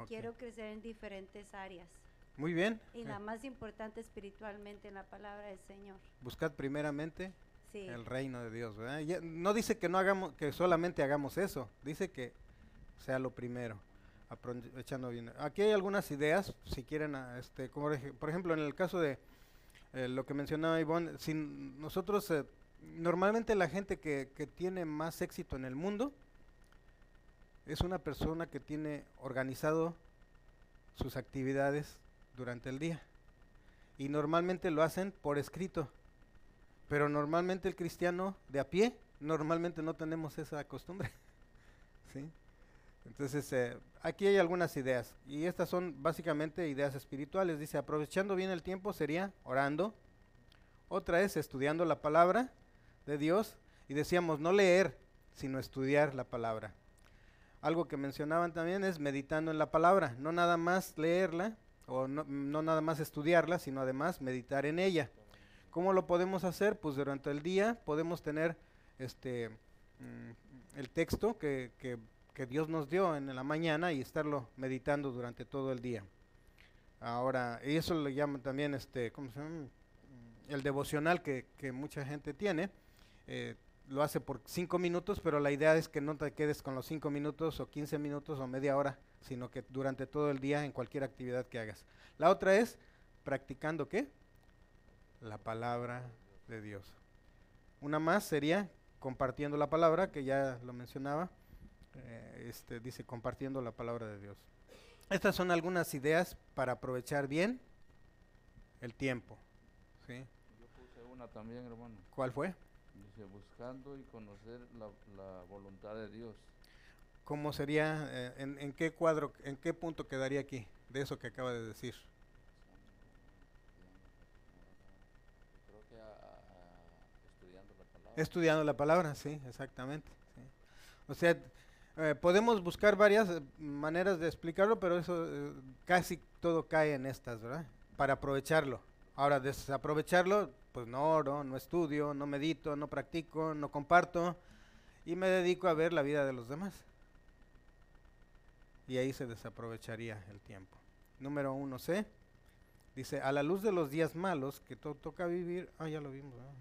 y quiero crecer en diferentes áreas. Muy bien. Y la más importante espiritualmente en la palabra del Señor. Buscad primeramente el reino de Dios. no dice que no hagamos, que solamente hagamos eso, dice que sea lo primero, aprovechando bien. Aquí hay algunas ideas, si quieren, ah, este, como por ejemplo en el caso de eh, lo que mencionaba Ivonne, si nosotros, eh, normalmente la gente que, que tiene más éxito en el mundo es una persona que tiene organizado sus actividades durante el día. Y normalmente lo hacen por escrito. Pero normalmente el cristiano de a pie, normalmente no tenemos esa costumbre. (laughs) ¿sí? Entonces, eh, aquí hay algunas ideas. Y estas son básicamente ideas espirituales. Dice, aprovechando bien el tiempo sería orando. Otra es estudiando la palabra de Dios. Y decíamos, no leer, sino estudiar la palabra. Algo que mencionaban también es meditando en la palabra. No nada más leerla o no, no nada más estudiarla, sino además meditar en ella. ¿Cómo lo podemos hacer? Pues durante el día podemos tener este mm, el texto que, que, Dios nos dio en la mañana y estarlo meditando durante todo el día. Ahora, y eso le llaman también este, ¿cómo se llama? el devocional que, que mucha gente tiene. Eh, lo hace por cinco minutos, pero la idea es que no te quedes con los cinco minutos o 15 minutos o media hora, sino que durante todo el día en cualquier actividad que hagas. La otra es practicando qué? La palabra de Dios. Una más sería compartiendo la palabra, que ya lo mencionaba, eh, este, dice compartiendo la palabra de Dios. Estas son algunas ideas para aprovechar bien el tiempo. ¿sí? Yo puse una también, hermano. ¿Cuál fue? Dice, buscando y conocer la, la voluntad de Dios. ¿Cómo sería, eh, en, en qué cuadro, en qué punto quedaría aquí de eso que acaba de decir? Creo que a- a- estudiando la palabra. Sí, exactamente. O sea, eh, podemos buscar varias eh, maneras de explicarlo, pero eso eh, casi todo cae en estas, ¿verdad? Para aprovecharlo. Ahora, desaprovecharlo, pues no oro, no estudio, no medito, no practico, no comparto y me dedico a ver la vida de los demás. Y ahí se desaprovecharía el tiempo. Número uno C. Dice, a la luz de los días malos que to- toca vivir. Ah, ya lo vimos. ¿verdad?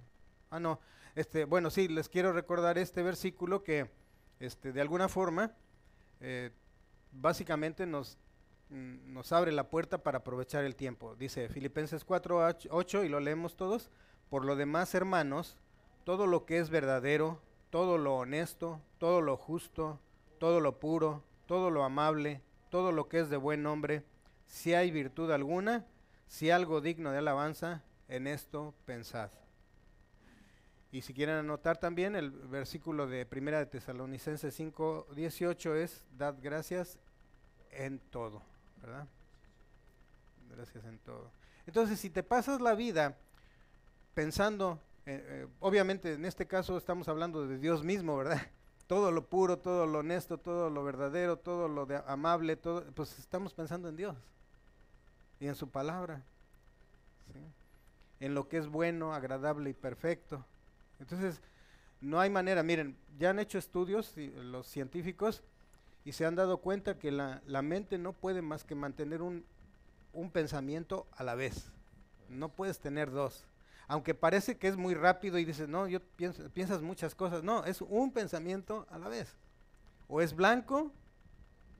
Ah, no. Este, bueno, sí, les quiero recordar este versículo que este, de alguna forma eh, básicamente nos, mm, nos abre la puerta para aprovechar el tiempo. Dice Filipenses 4, 8 y lo leemos todos. Por lo demás, hermanos, todo lo que es verdadero, todo lo honesto, todo lo justo, todo lo puro, todo lo amable, todo lo que es de buen nombre, si hay virtud alguna, si algo digno de alabanza, en esto pensad. Y si quieren anotar también, el versículo de Primera de Tesalonicenses 5, 18 es, dad gracias en todo, ¿verdad? Gracias en todo. Entonces, si te pasas la vida pensando, eh, eh, obviamente en este caso estamos hablando de Dios mismo, ¿verdad? (laughs) Todo lo puro, todo lo honesto, todo lo verdadero, todo lo amable, todo, pues estamos pensando en Dios y en su palabra, en lo que es bueno, agradable y perfecto. Entonces, no hay manera, miren, ya han hecho estudios los científicos y se han dado cuenta que la, la mente no puede más que mantener un, un pensamiento a la vez. No puedes tener dos. Aunque parece que es muy rápido y dices, no, yo pienso, piensas muchas cosas. No, es un pensamiento a la vez. O es blanco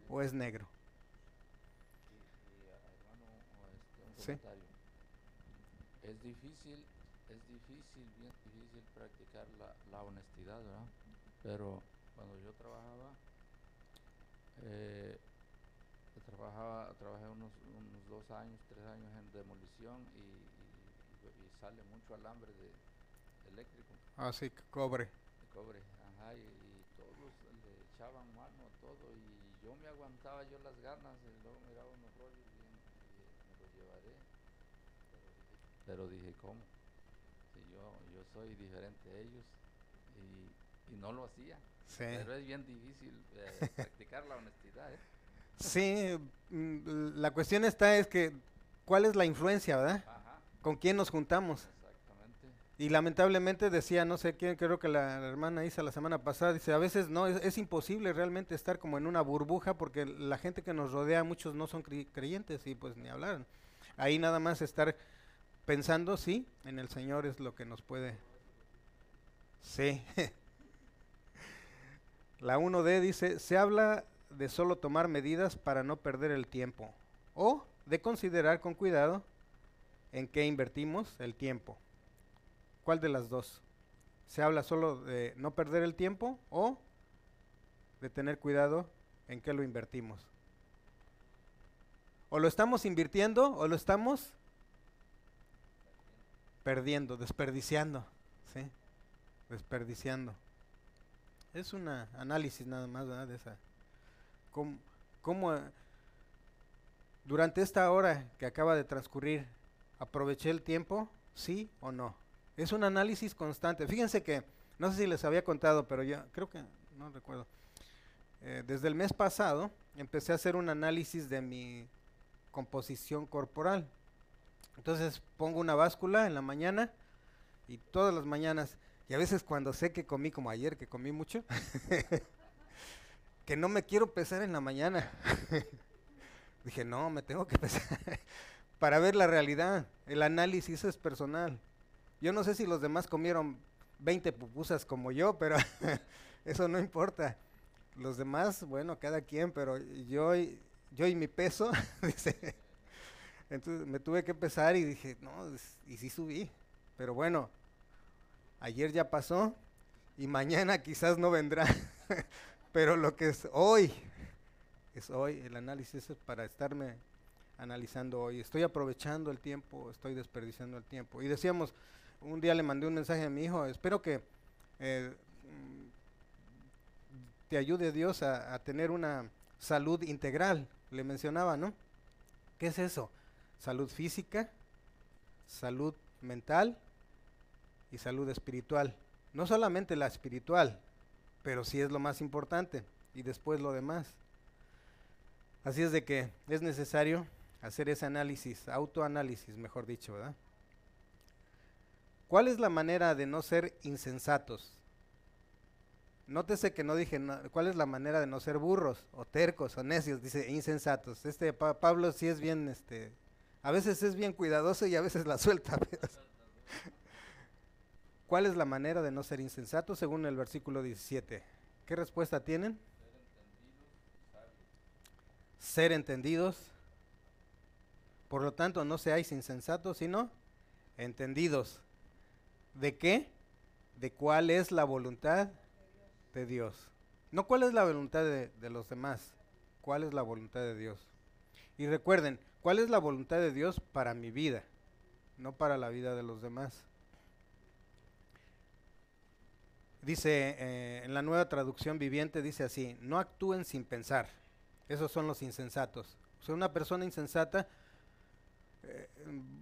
o es negro. Y, hermano, este, un Sí. Es difícil, es difícil, bien difícil practicar la, la honestidad, ¿verdad? Pero cuando yo trabajaba, eh, trabajaba, trabajé unos, unos dos años, tres años en demolición y, y- y sale mucho alambre de eléctrico, Así que cobre. de cobre, ajá, y, y todos le echaban mano a todo y yo me aguantaba yo las ganas y luego miraba unos rollos y, me los llevaré. Pero dije, pero dije, ¿cómo? Yo, yo soy diferente a ellos y, y no lo hacía. Sí. Pero es bien difícil eh, (laughs) practicar la honestidad, ¿eh? Sí, mm, la cuestión está es que, ¿cuál es la influencia, verdad? Ajá, ¿Con quién nos juntamos? exactamente. Y lamentablemente decía, no sé quién, creo que la, la hermana Isa la semana pasada, dice, a veces no, es, es imposible realmente estar como en una burbuja porque la gente que nos rodea, muchos no son cre- creyentes y pues ni hablar. Ahí nada más estar pensando, sí, en el Señor es lo que nos puede... Sí. (laughs) La 1D dice, se habla de solo tomar medidas para no perder el tiempo o de considerar con cuidado en qué invertimos el tiempo. ¿Cuál de las dos? ¿Se habla solo de no perder el tiempo o de tener cuidado en qué lo invertimos? O lo estamos invirtiendo o lo estamos perdiendo, desperdiciando, ¿sí? Desperdiciando. Es un análisis nada más ¿verdad? de esa. ¿Cómo, eh, durante esta hora que acaba de transcurrir aproveché el tiempo? ¿Sí o no? Es un análisis constante. Fíjense que, no sé si les había contado, pero yo creo que, no recuerdo. Eh, desde el mes pasado empecé a hacer un análisis de mi composición corporal. Entonces pongo una báscula en la mañana y todas las mañanas, y a veces cuando sé que comí como ayer, que comí mucho, (laughs) que no me quiero pesar en la mañana. (laughs) Dije, no, me tengo que pesar (laughs) para ver la realidad. El análisis es personal. Yo no sé si los demás comieron 20 pupusas como yo, pero eso no importa. Los demás, bueno, cada quien, pero yo, yo y mi peso, dice. Entonces me tuve que pesar y dije, no, y sí subí. Pero bueno, ayer ya pasó y mañana quizás no vendrá. (laughs) pero lo que es hoy, es hoy. El análisis es para estarme analizando hoy. Estoy aprovechando el tiempo, estoy desperdiciando el tiempo. Y decíamos, un día le mandé un mensaje a mi hijo, espero que eh, mm, te ayude Dios a tener una salud integral, le mencionaba, ¿no? ¿Qué es eso? Salud física, salud mental y salud espiritual. No solamente la espiritual, pero sí es lo más importante y después lo demás. Así es de que es necesario hacer ese análisis, autoanálisis, mejor dicho, ¿verdad? ¿Cuál es la manera de no ser insensatos? Nótese que no dije cuál es la manera de no ser burros o tercos o necios, dice insensatos. Este Pablo sí es bien, este, a veces es bien cuidadoso y a veces la suelta. (laughs) ¿Cuál es la manera de no ser insensatos según el versículo 17? ¿Qué respuesta tienen? Ser entendidos. Por lo tanto, no seáis insensatos, sino entendidos. ¿De qué? De cuál es la voluntad de Dios. No cuál es la voluntad de, los demás, cuál es la voluntad de Dios. Y recuerden, cuál es la voluntad de Dios para mi vida, no para la vida de los demás. Dice eh, en la nueva traducción viviente, dice así, no actúen sin pensar. Esos son los insensatos. O sea, una persona insensata, eh,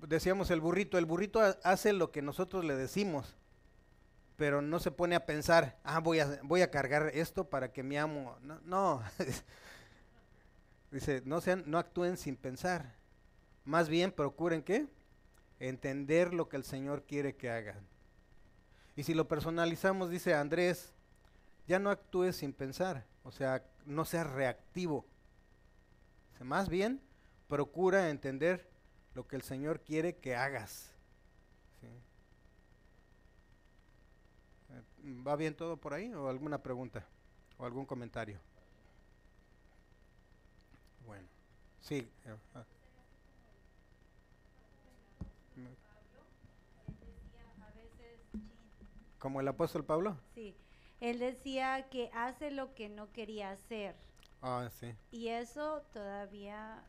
decíamos el burrito, el burrito hace lo que nosotros le decimos, pero no se pone a pensar, ah, voy a, voy a cargar esto para que mi amo. No, no. (laughs) dice, no, sean, no actúen sin pensar. Más bien procuren qué? Entender lo que el Señor quiere que hagan. Y si lo personalizamos, dice Andrés, ya no actúes sin pensar, o sea, no seas reactivo. más bien, procura entender lo que el Señor quiere que hagas. Eh, ¿Va bien todo por ahí o alguna pregunta o algún comentario? Bueno, sí. Eh, ah. ¿Como el apóstol Pablo? Sí. Él decía que hace lo que no quería hacer. Ah, sí. Y eso todavía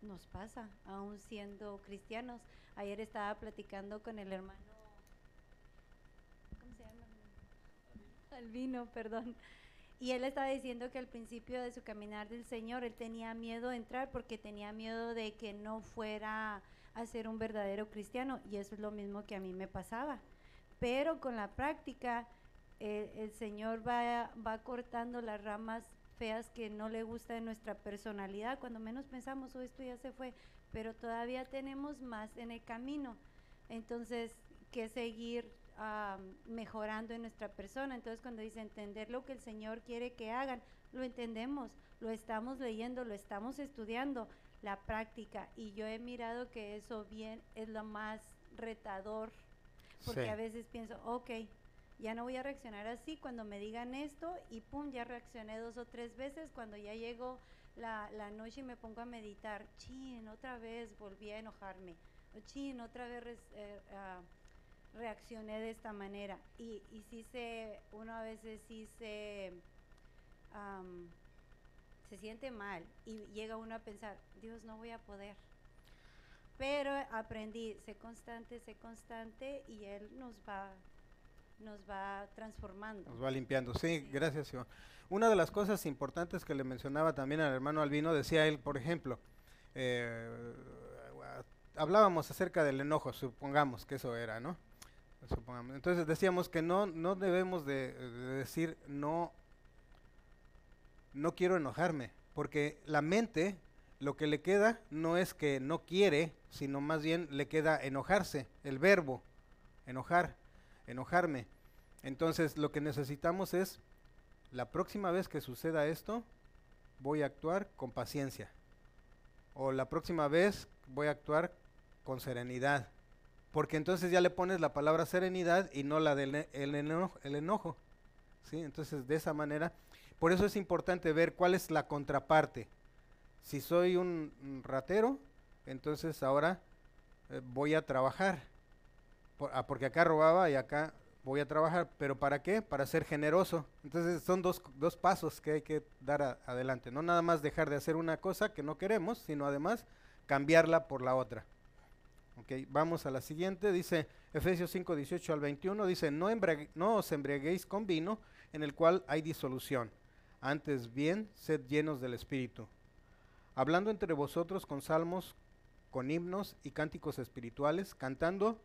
nos pasa, aún siendo cristianos. Ayer estaba platicando con el hermano. ¿Cómo se llama? Albino, perdón. Y él estaba diciendo que al principio de su caminar del Señor, él tenía miedo de entrar porque tenía miedo de que no fuera a ser un verdadero cristiano. Y eso es lo mismo que a mí me pasaba pero con la práctica eh, el Señor va, va cortando las ramas feas que no le gusta de nuestra personalidad. Cuando menos pensamos, oh, esto ya se fue, pero todavía tenemos más en el camino. Entonces, que seguir mejorando en nuestra persona. Entonces, cuando dice entender lo que el Señor quiere que hagan, lo entendemos, lo estamos leyendo, lo estamos estudiando, la práctica. Y yo he mirado que eso bien es lo más retador porque a veces pienso, ok, ya no voy a reaccionar así cuando me digan esto y pum, ya reaccioné dos o tres veces cuando ya llego la, la noche y me pongo a meditar, chin, otra vez volví a enojarme, chin, otra vez eh, ah, reaccioné de esta manera. Y, y sí se, uno a veces sí se, se siente mal y llega uno a pensar, Dios, no voy a poder pero aprendí, sé constante, sé constante y Él nos va, nos va transformando. Nos va limpiando, sí, gracias. Una de las cosas importantes que le mencionaba también al hermano Albino, decía él, por ejemplo, eh, hablábamos acerca del enojo, supongamos que eso era, ¿no? Entonces decíamos que no, no debemos de, de decir no, no quiero enojarme, porque la mente lo que le queda no es que no quiere, sino más bien le queda enojarse, el verbo, enojar, enojarme. Entonces lo que necesitamos es, la próxima vez que suceda esto, voy a actuar con paciencia. O la próxima vez voy a actuar con serenidad. Porque entonces ya le pones la palabra serenidad y no la del el enojo, el enojo. ¿sí? Entonces de esa manera, por eso es importante ver cuál es la contraparte. Si soy un ratero, entonces ahora eh, voy a trabajar. Ah, porque acá robaba y acá voy a trabajar. ¿Pero para qué? Para ser generoso. Entonces son dos pasos que hay que dar adelante. No nada más dejar de hacer una cosa que no queremos, sino además cambiarla por la otra. Vamos a la siguiente, dice Efesios 5, 18 al 21, dice, no, no os embriaguéis con vino en el cual hay disolución, antes bien, sed llenos del Espíritu, hablando entre vosotros con salmos, con himnos y cánticos espirituales, cantando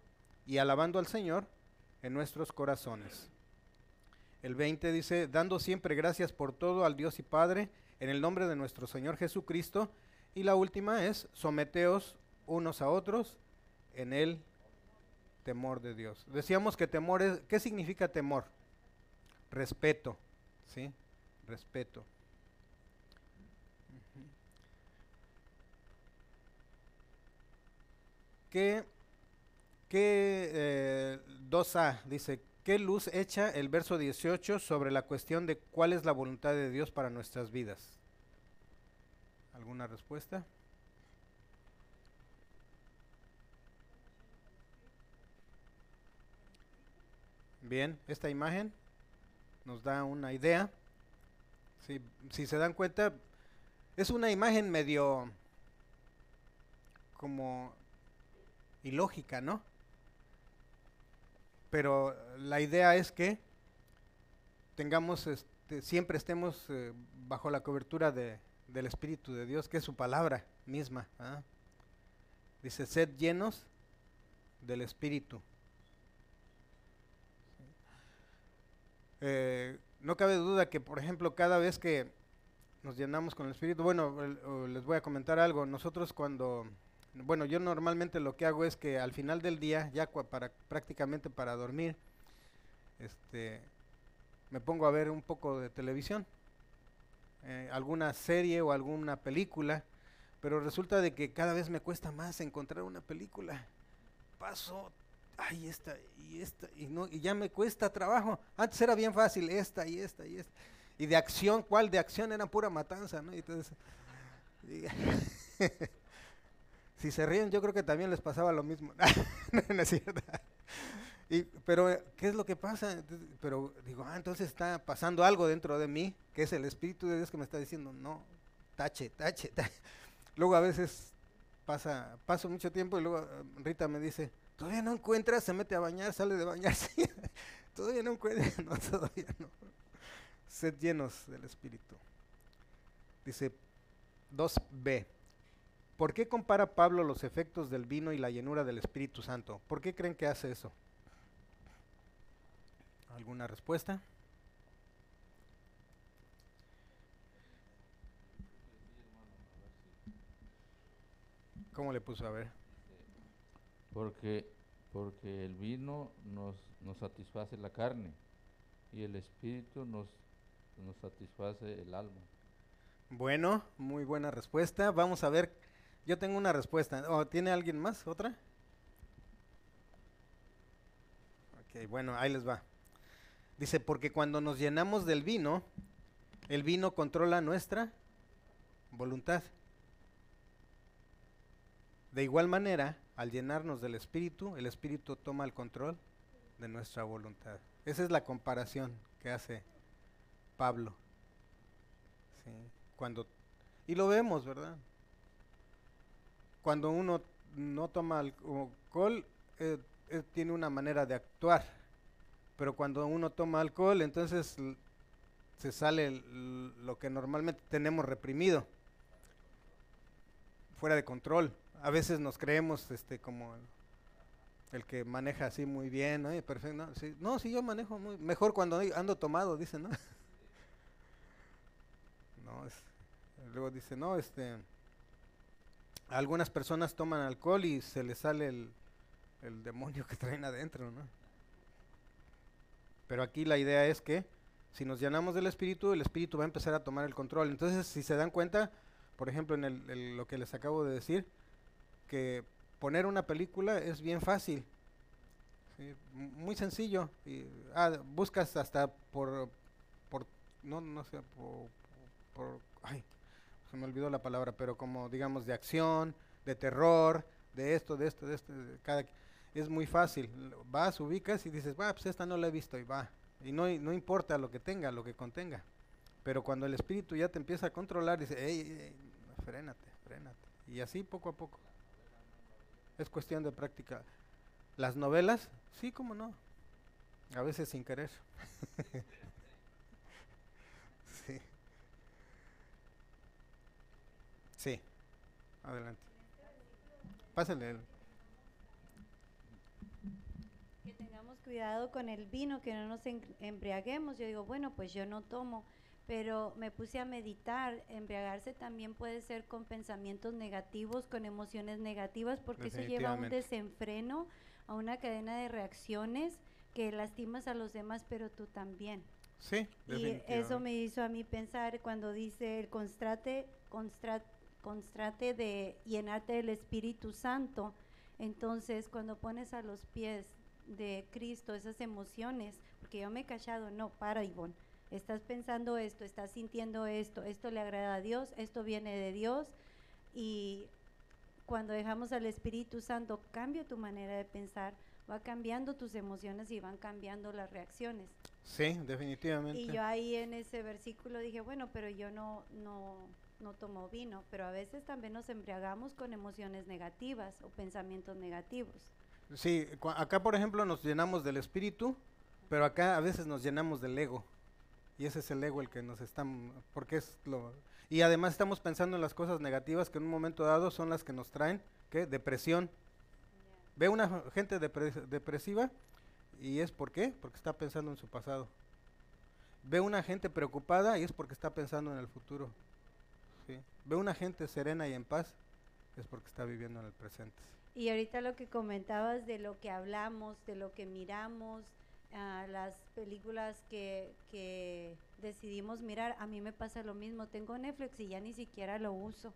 y alabando al Señor en nuestros corazones. El 20 dice, dando siempre gracias por todo al Dios y Padre, en el nombre de nuestro Señor Jesucristo. Y la última es, someteos unos a otros en el temor de Dios. Decíamos que temor es, ¿qué significa temor? Respeto, ¿sí? Respeto. ¿Qué, qué 2a eh, dice, qué luz echa el verso 18 sobre la cuestión de cuál es la voluntad de Dios para nuestras vidas? ¿Alguna respuesta? Bien, esta imagen nos da una idea. Si, si se dan cuenta, es una imagen medio como ilógica, ¿no? Pero la idea es que tengamos, este, siempre estemos eh, bajo la cobertura de, del Espíritu de Dios, que es su palabra misma. ¿ah? Dice, sed llenos del Espíritu. Eh, no cabe duda que, por ejemplo, cada vez que nos llenamos con el Espíritu, bueno, les voy a comentar algo, nosotros cuando, bueno, yo normalmente lo que hago es que al final del día, ya para prácticamente para dormir, este, me pongo a ver un poco de televisión, eh, alguna serie o alguna película, pero resulta de que cada vez me cuesta más encontrar una película. Paso ay, esta y esta, y, no, y ya me cuesta trabajo. Antes era bien fácil, esta y esta y esta. Y de acción, ¿cuál de acción? Era pura matanza, ¿no? entonces, (laughs) si se ríen, yo creo que también les pasaba lo mismo. (laughs) no es. Y, pero, ¿qué es lo que pasa? pero digo, ah, entonces está pasando algo dentro de mí, que es el Espíritu de Dios que me está diciendo, no, tache, tache, tache. Luego a veces pasa, paso mucho tiempo y luego eh, Rita me dice, Todavía no encuentra, se mete a bañar, sale de bañarse. (laughs) todavía no encuentra, (laughs) no, todavía no. Sed llenos del Espíritu. Dice 2b. ¿Por qué compara Pablo los efectos del vino y la llenura del Espíritu Santo? ¿Por qué creen que hace eso? ¿Alguna respuesta? ¿Cómo le puso a ver? Porque, porque el vino nos, nos satisface la carne y el espíritu nos, nos satisface el alma. Bueno, muy buena respuesta. Vamos a ver, yo tengo una respuesta. ¿O ¿Tiene alguien más? ¿Otra? Ok, bueno, ahí les va. Dice, porque cuando nos llenamos del vino, el vino controla nuestra voluntad. De igual manera, al llenarnos del Espíritu, el Espíritu toma el control de nuestra voluntad. Esa es la comparación que hace Pablo. Cuando, y lo vemos, ¿verdad? Cuando uno no toma alcohol, eh, eh, tiene una manera de actuar. Pero cuando uno toma alcohol, entonces se sale lo que normalmente tenemos reprimido, fuera de control a veces nos creemos este como el, que maneja así muy bien, ¿no? Perfecto, no, sí, no, sí, yo manejo muy mejor cuando ando tomado, dice, ¿no? (laughs) no, luego dice, no, este, algunas personas toman alcohol y se les sale el, el demonio que traen adentro, ¿no? Pero aquí la idea es que si nos llenamos del espíritu, el espíritu va a empezar a tomar el control. Entonces, si se dan cuenta, por ejemplo, en el, lo que les acabo de decir, que poner una película es bien fácil, muy sencillo. Y, ah, buscas hasta por, por no, no sé, por, ay, se me olvidó la palabra, pero como digamos de acción, de terror, de esto, de esto, de esto, de cada, es muy fácil. Vas, ubicas y dices, va, pues esta no la he visto y va. Y no, no importa lo que tenga, lo que contenga. Pero cuando el espíritu ya te empieza a controlar, dice, ey, ey, frénate, frénate. Y así poco a poco. Es cuestión de práctica. Las novelas, sí, cómo no. A veces sin querer. (laughs) sí. Sí. Adelante. Pásale. Que tengamos cuidado con el vino, que no nos embriaguemos. Yo digo, bueno, pues yo no tomo, pero me puse a meditar. Embriagarse también puede ser con pensamientos negativos, con emociones negativas, porque eso lleva a un desenfreno, a una cadena de reacciones que lastimas a los demás, pero tú también. Sí, y eso me hizo a mí pensar cuando dice el constrate, constrate constrate de llenarte del Espíritu Santo. Entonces, cuando pones a los pies de Cristo esas emociones, porque yo me he callado, no, para Ivonne, estás pensando esto, estás sintiendo esto, esto le agrada a Dios, esto viene de Dios y cuando dejamos al Espíritu Santo cambia tu manera de pensar, va cambiando tus emociones y van cambiando las reacciones. Sí, definitivamente. Y yo ahí en ese versículo dije, bueno, pero yo no, no, no tomo vino, pero a veces también nos embriagamos con emociones negativas o pensamientos negativos. Sí, acá por ejemplo nos llenamos del espíritu, pero acá a veces nos llenamos del ego. Y ese es el ego el que nos está, porque es lo... Y además estamos pensando en las cosas negativas que en un momento dado son las que nos traen, ¿qué? Depresión. Ve una gente depresiva y es ¿por qué? Porque está pensando en su pasado. Ve una gente preocupada y es porque está pensando en el futuro. Ve una gente serena y en paz, es porque está viviendo en el presente. Y ahorita lo que comentabas de lo que hablamos, de lo que miramos, uh, las películas que, que decidimos mirar, a mí me pasa lo mismo. Tengo Netflix y ya ni siquiera lo uso.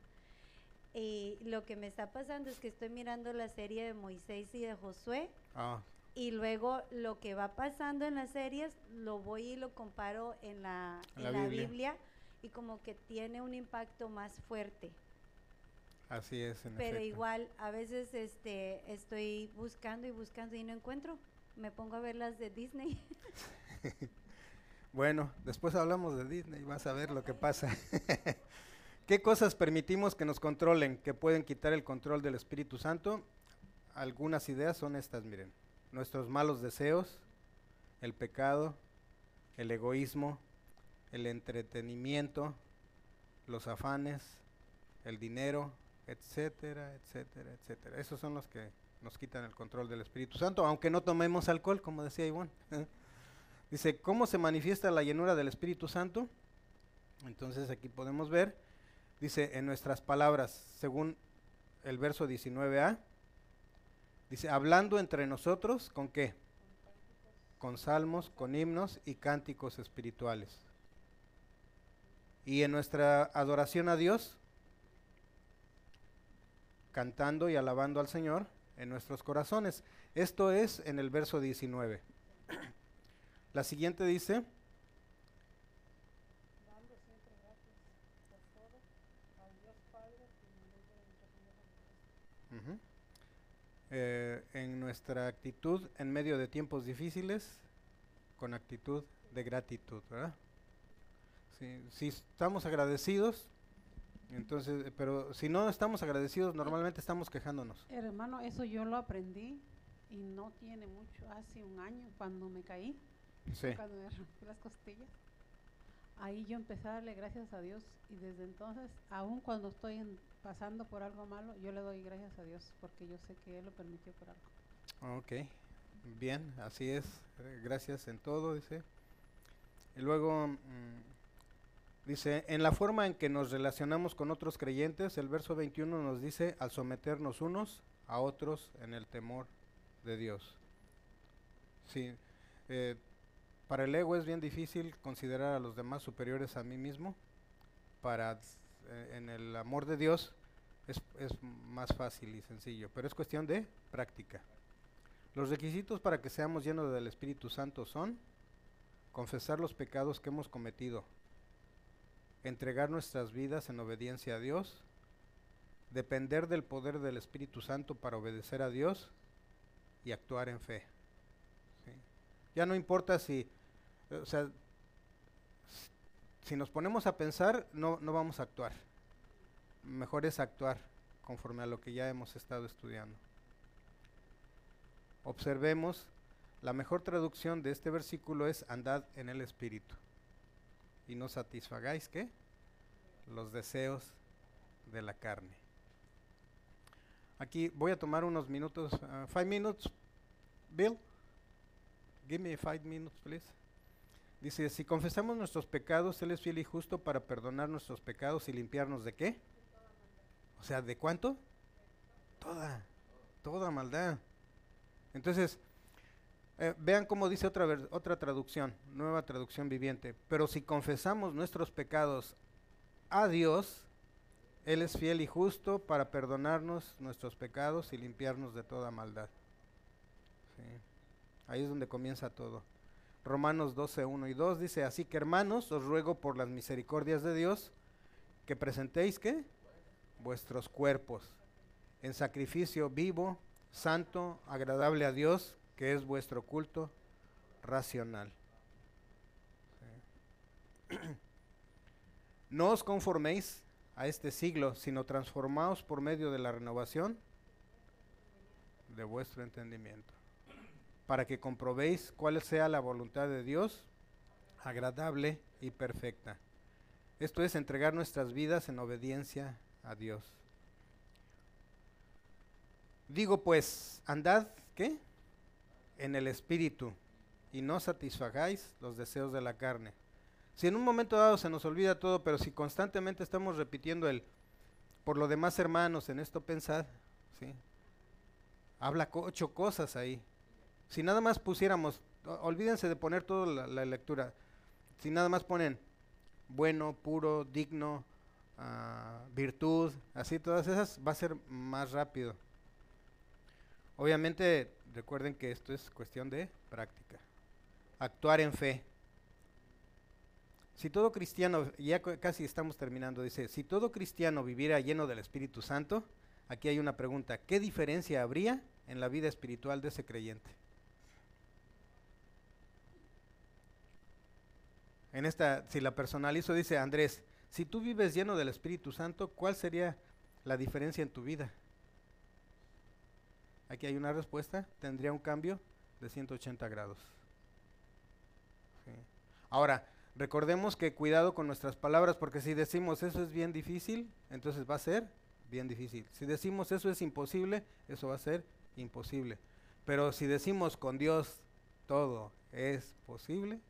Y lo que me está pasando es que estoy mirando la serie de Moisés y de Josué. Ah. Y luego lo que va pasando en las series lo voy y lo comparo en la, en la, Biblia y como que tiene un impacto más fuerte. Así es. Pero igual a veces este estoy buscando y buscando y no encuentro. Me pongo a ver las de Disney. (laughs) bueno, después hablamos de Disney, vas a ver lo que pasa. (laughs) ¿Qué cosas permitimos que nos controlen, que pueden quitar el control del Espíritu Santo? Algunas ideas son estas, miren. Nuestros malos deseos, el pecado, el egoísmo, el entretenimiento, los afanes, el dinero, etcétera, etcétera, etcétera. Esos son los que nos quitan el control del Espíritu Santo, aunque no tomemos alcohol, como decía Ivonne. Dice, ¿cómo se manifiesta la llenura del Espíritu Santo? Entonces aquí podemos ver, dice, en nuestras palabras, según el verso 19a, dice, hablando entre nosotros, ¿con qué? Con salmos, con himnos y cánticos espirituales. Y en nuestra adoración a Dios, cantando y alabando al Señor en nuestros corazones. Esto es en el verso 19. La siguiente dice, eh, en nuestra actitud en medio de tiempos difíciles, con actitud de gratitud, ¿verdad? si estamos agradecidos, entonces, pero si no estamos agradecidos, normalmente estamos quejándonos. Hermano, eso yo lo aprendí y no tiene mucho, hace un año cuando me caí, cuando me rompí las costillas. Ahí yo empecé a darle gracias a Dios y desde entonces, aun cuando estoy pasando por algo malo, yo le doy gracias a Dios porque yo sé que Él lo permitió por algo. Ok, bien, así es, gracias en todo, dice. Y luego, mm, Dice, en la forma en que nos relacionamos con otros creyentes, el verso 21 nos dice, al someternos unos a otros en el temor de Dios. Sí, eh, para el ego es bien difícil considerar a los demás superiores a mí mismo. Para eh, en el amor de Dios es, es más fácil y sencillo, pero es cuestión de práctica. Los requisitos para que seamos llenos del Espíritu Santo son confesar los pecados que hemos cometido, entregar nuestras vidas en obediencia a Dios, depender del poder del Espíritu Santo para obedecer a Dios y actuar en fe. Ya no importa si, o sea, si nos ponemos a pensar, no, no vamos a actuar. Mejor es actuar conforme a lo que ya hemos estado estudiando. observemos, la mejor traducción de este versículo es andad en el Espíritu y no satisfagáis, ¿qué? Los deseos de la carne. Aquí voy a tomar unos minutos, uh, five minutes, Bill, give me five minutes, please. Dice, si confesamos nuestros pecados, Él es fiel y justo para perdonar nuestros pecados y limpiarnos de qué? O sea, ¿de cuánto? Toda, toda maldad. Entonces, eh, vean cómo dice otra, otra traducción, nueva traducción viviente. Pero si confesamos nuestros pecados a Dios, Él es fiel y justo para perdonarnos nuestros pecados y limpiarnos de toda maldad. Ahí es donde comienza todo. Romanos 12, 1 y 2 dice, así que hermanos, os ruego por las misericordias de Dios que presentéis, ¿qué? Vuestros cuerpos en sacrificio vivo, santo, agradable a Dios, que es vuestro culto racional. (clears throat) No os conforméis a este siglo, sino transformaos por medio de la renovación de vuestro entendimiento, para que comprobéis cuál sea la voluntad de Dios, agradable y perfecta. Esto es entregar nuestras vidas en obediencia a Dios. Digo pues, andad, ¿qué? En el espíritu y no satisfagáis los deseos de la carne. Si en un momento dado se nos olvida todo, pero si constantemente estamos repitiendo el por lo demás hermanos en esto pensad, ¿sí? habla ocho cosas ahí. Si nada más pusiéramos, olvídense de poner toda la, lectura, si nada más ponen bueno, puro, digno, ah, virtud, así todas esas, va a ser más rápido. Obviamente Recuerden que esto es cuestión de práctica. Actuar en fe. Si todo cristiano, ya casi estamos terminando, dice, si todo cristiano viviera lleno del Espíritu Santo, aquí hay una pregunta, ¿qué diferencia habría en la vida espiritual de ese creyente? En esta, si la personalizo, dice Andrés, si tú vives lleno del Espíritu Santo, ¿cuál sería la diferencia en tu vida? Aquí hay una respuesta, tendría un cambio de 180 grados. Ahora, recordemos que cuidado con nuestras palabras, porque si decimos eso es bien difícil, entonces va a ser bien difícil. Si decimos eso es imposible, eso va a ser imposible. Pero si decimos con Dios todo es posible.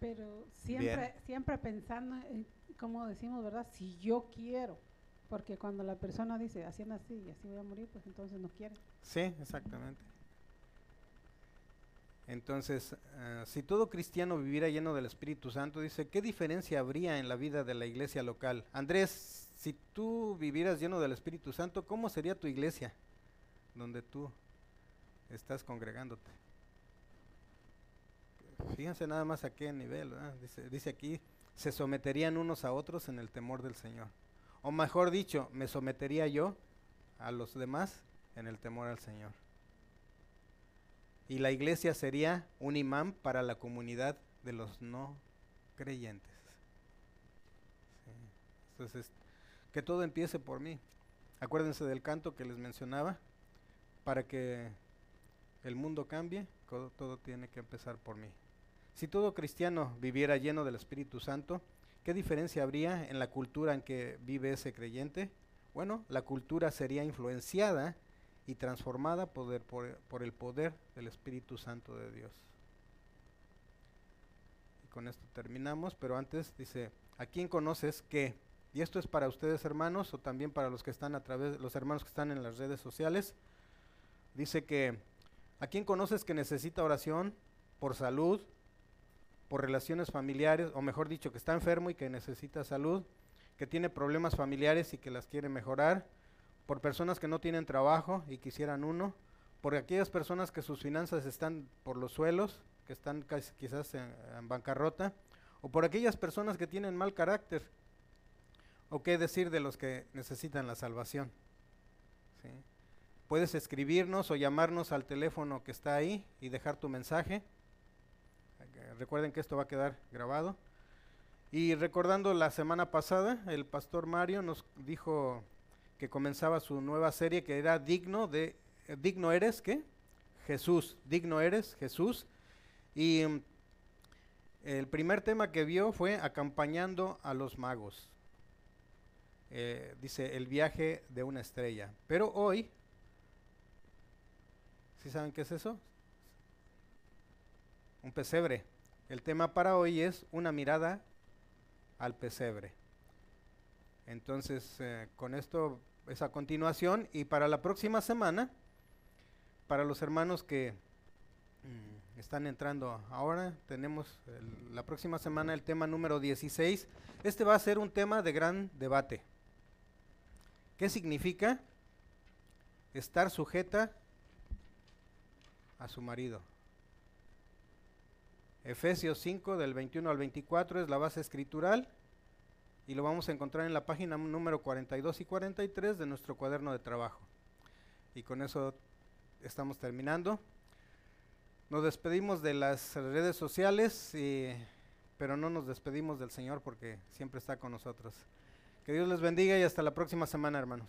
Pero siempre, siempre pensando en, como decimos, ¿verdad? Si yo quiero. Porque cuando la persona dice, así y así voy a morir, pues entonces no quiere. Sí, exactamente. Entonces, eh, si todo cristiano viviera lleno del Espíritu Santo, dice, ¿qué diferencia habría en la vida de la iglesia local? Andrés, si tú vivieras lleno del Espíritu Santo, ¿cómo sería tu iglesia donde tú estás congregándote? Fíjense nada más a qué nivel, dice, dice aquí, se someterían unos a otros en el temor del Señor. O mejor dicho, me sometería yo a los demás en el temor al Señor. Y la iglesia sería un imán para la comunidad de los no creyentes. Entonces, que todo empiece por mí. Acuérdense del canto que les mencionaba. Para que el mundo cambie, todo, todo tiene que empezar por mí. Si todo cristiano viviera lleno del Espíritu Santo, ¿Qué diferencia habría en la cultura en que vive ese creyente? Bueno, la cultura sería influenciada y transformada por, el poder del Espíritu Santo de Dios. Y con esto terminamos, pero antes dice, ¿a quién conoces que? Y esto es para ustedes hermanos o también para los que están a través, los hermanos que están en las redes sociales. Dice que, ¿a quién conoces que necesita oración por salud, por relaciones familiares, o mejor dicho, que está enfermo y que necesita salud, que tiene problemas familiares y que las quiere mejorar, por personas que no tienen trabajo y quisieran uno, por aquellas personas que sus finanzas están por los suelos, que están quizás en, bancarrota, o por aquellas personas que tienen mal carácter, o qué decir de los que necesitan la salvación. Puedes escribirnos o llamarnos al teléfono que está ahí y dejar tu mensaje recuerden que esto va a quedar grabado. Y recordando la semana pasada, el pastor Mario nos dijo que comenzaba su nueva serie que era digno de eh, digno eres, ¿qué? Jesús, digno eres, Jesús. Y mm, el primer tema que vio fue acompañando a los magos. Eh, dice el viaje de una estrella. Pero hoy, ¿sí saben qué es eso? Un pesebre. El tema para hoy es una mirada al pesebre. Entonces, eh, con esto es a continuación y para la próxima semana, para los hermanos que mm, están entrando ahora, tenemos la próxima semana el tema número 16. Este va a ser un tema de gran debate. ¿Qué significa estar sujeta a su marido? Efesios 5 del 21 al 24 es la base escritural y lo vamos a encontrar en la página número 42 y 43 de nuestro cuaderno de trabajo. Y con eso estamos terminando. Nos despedimos de las redes sociales, pero no nos despedimos del Señor porque siempre está con nosotros. Que Dios les bendiga y hasta la próxima semana, hermanos.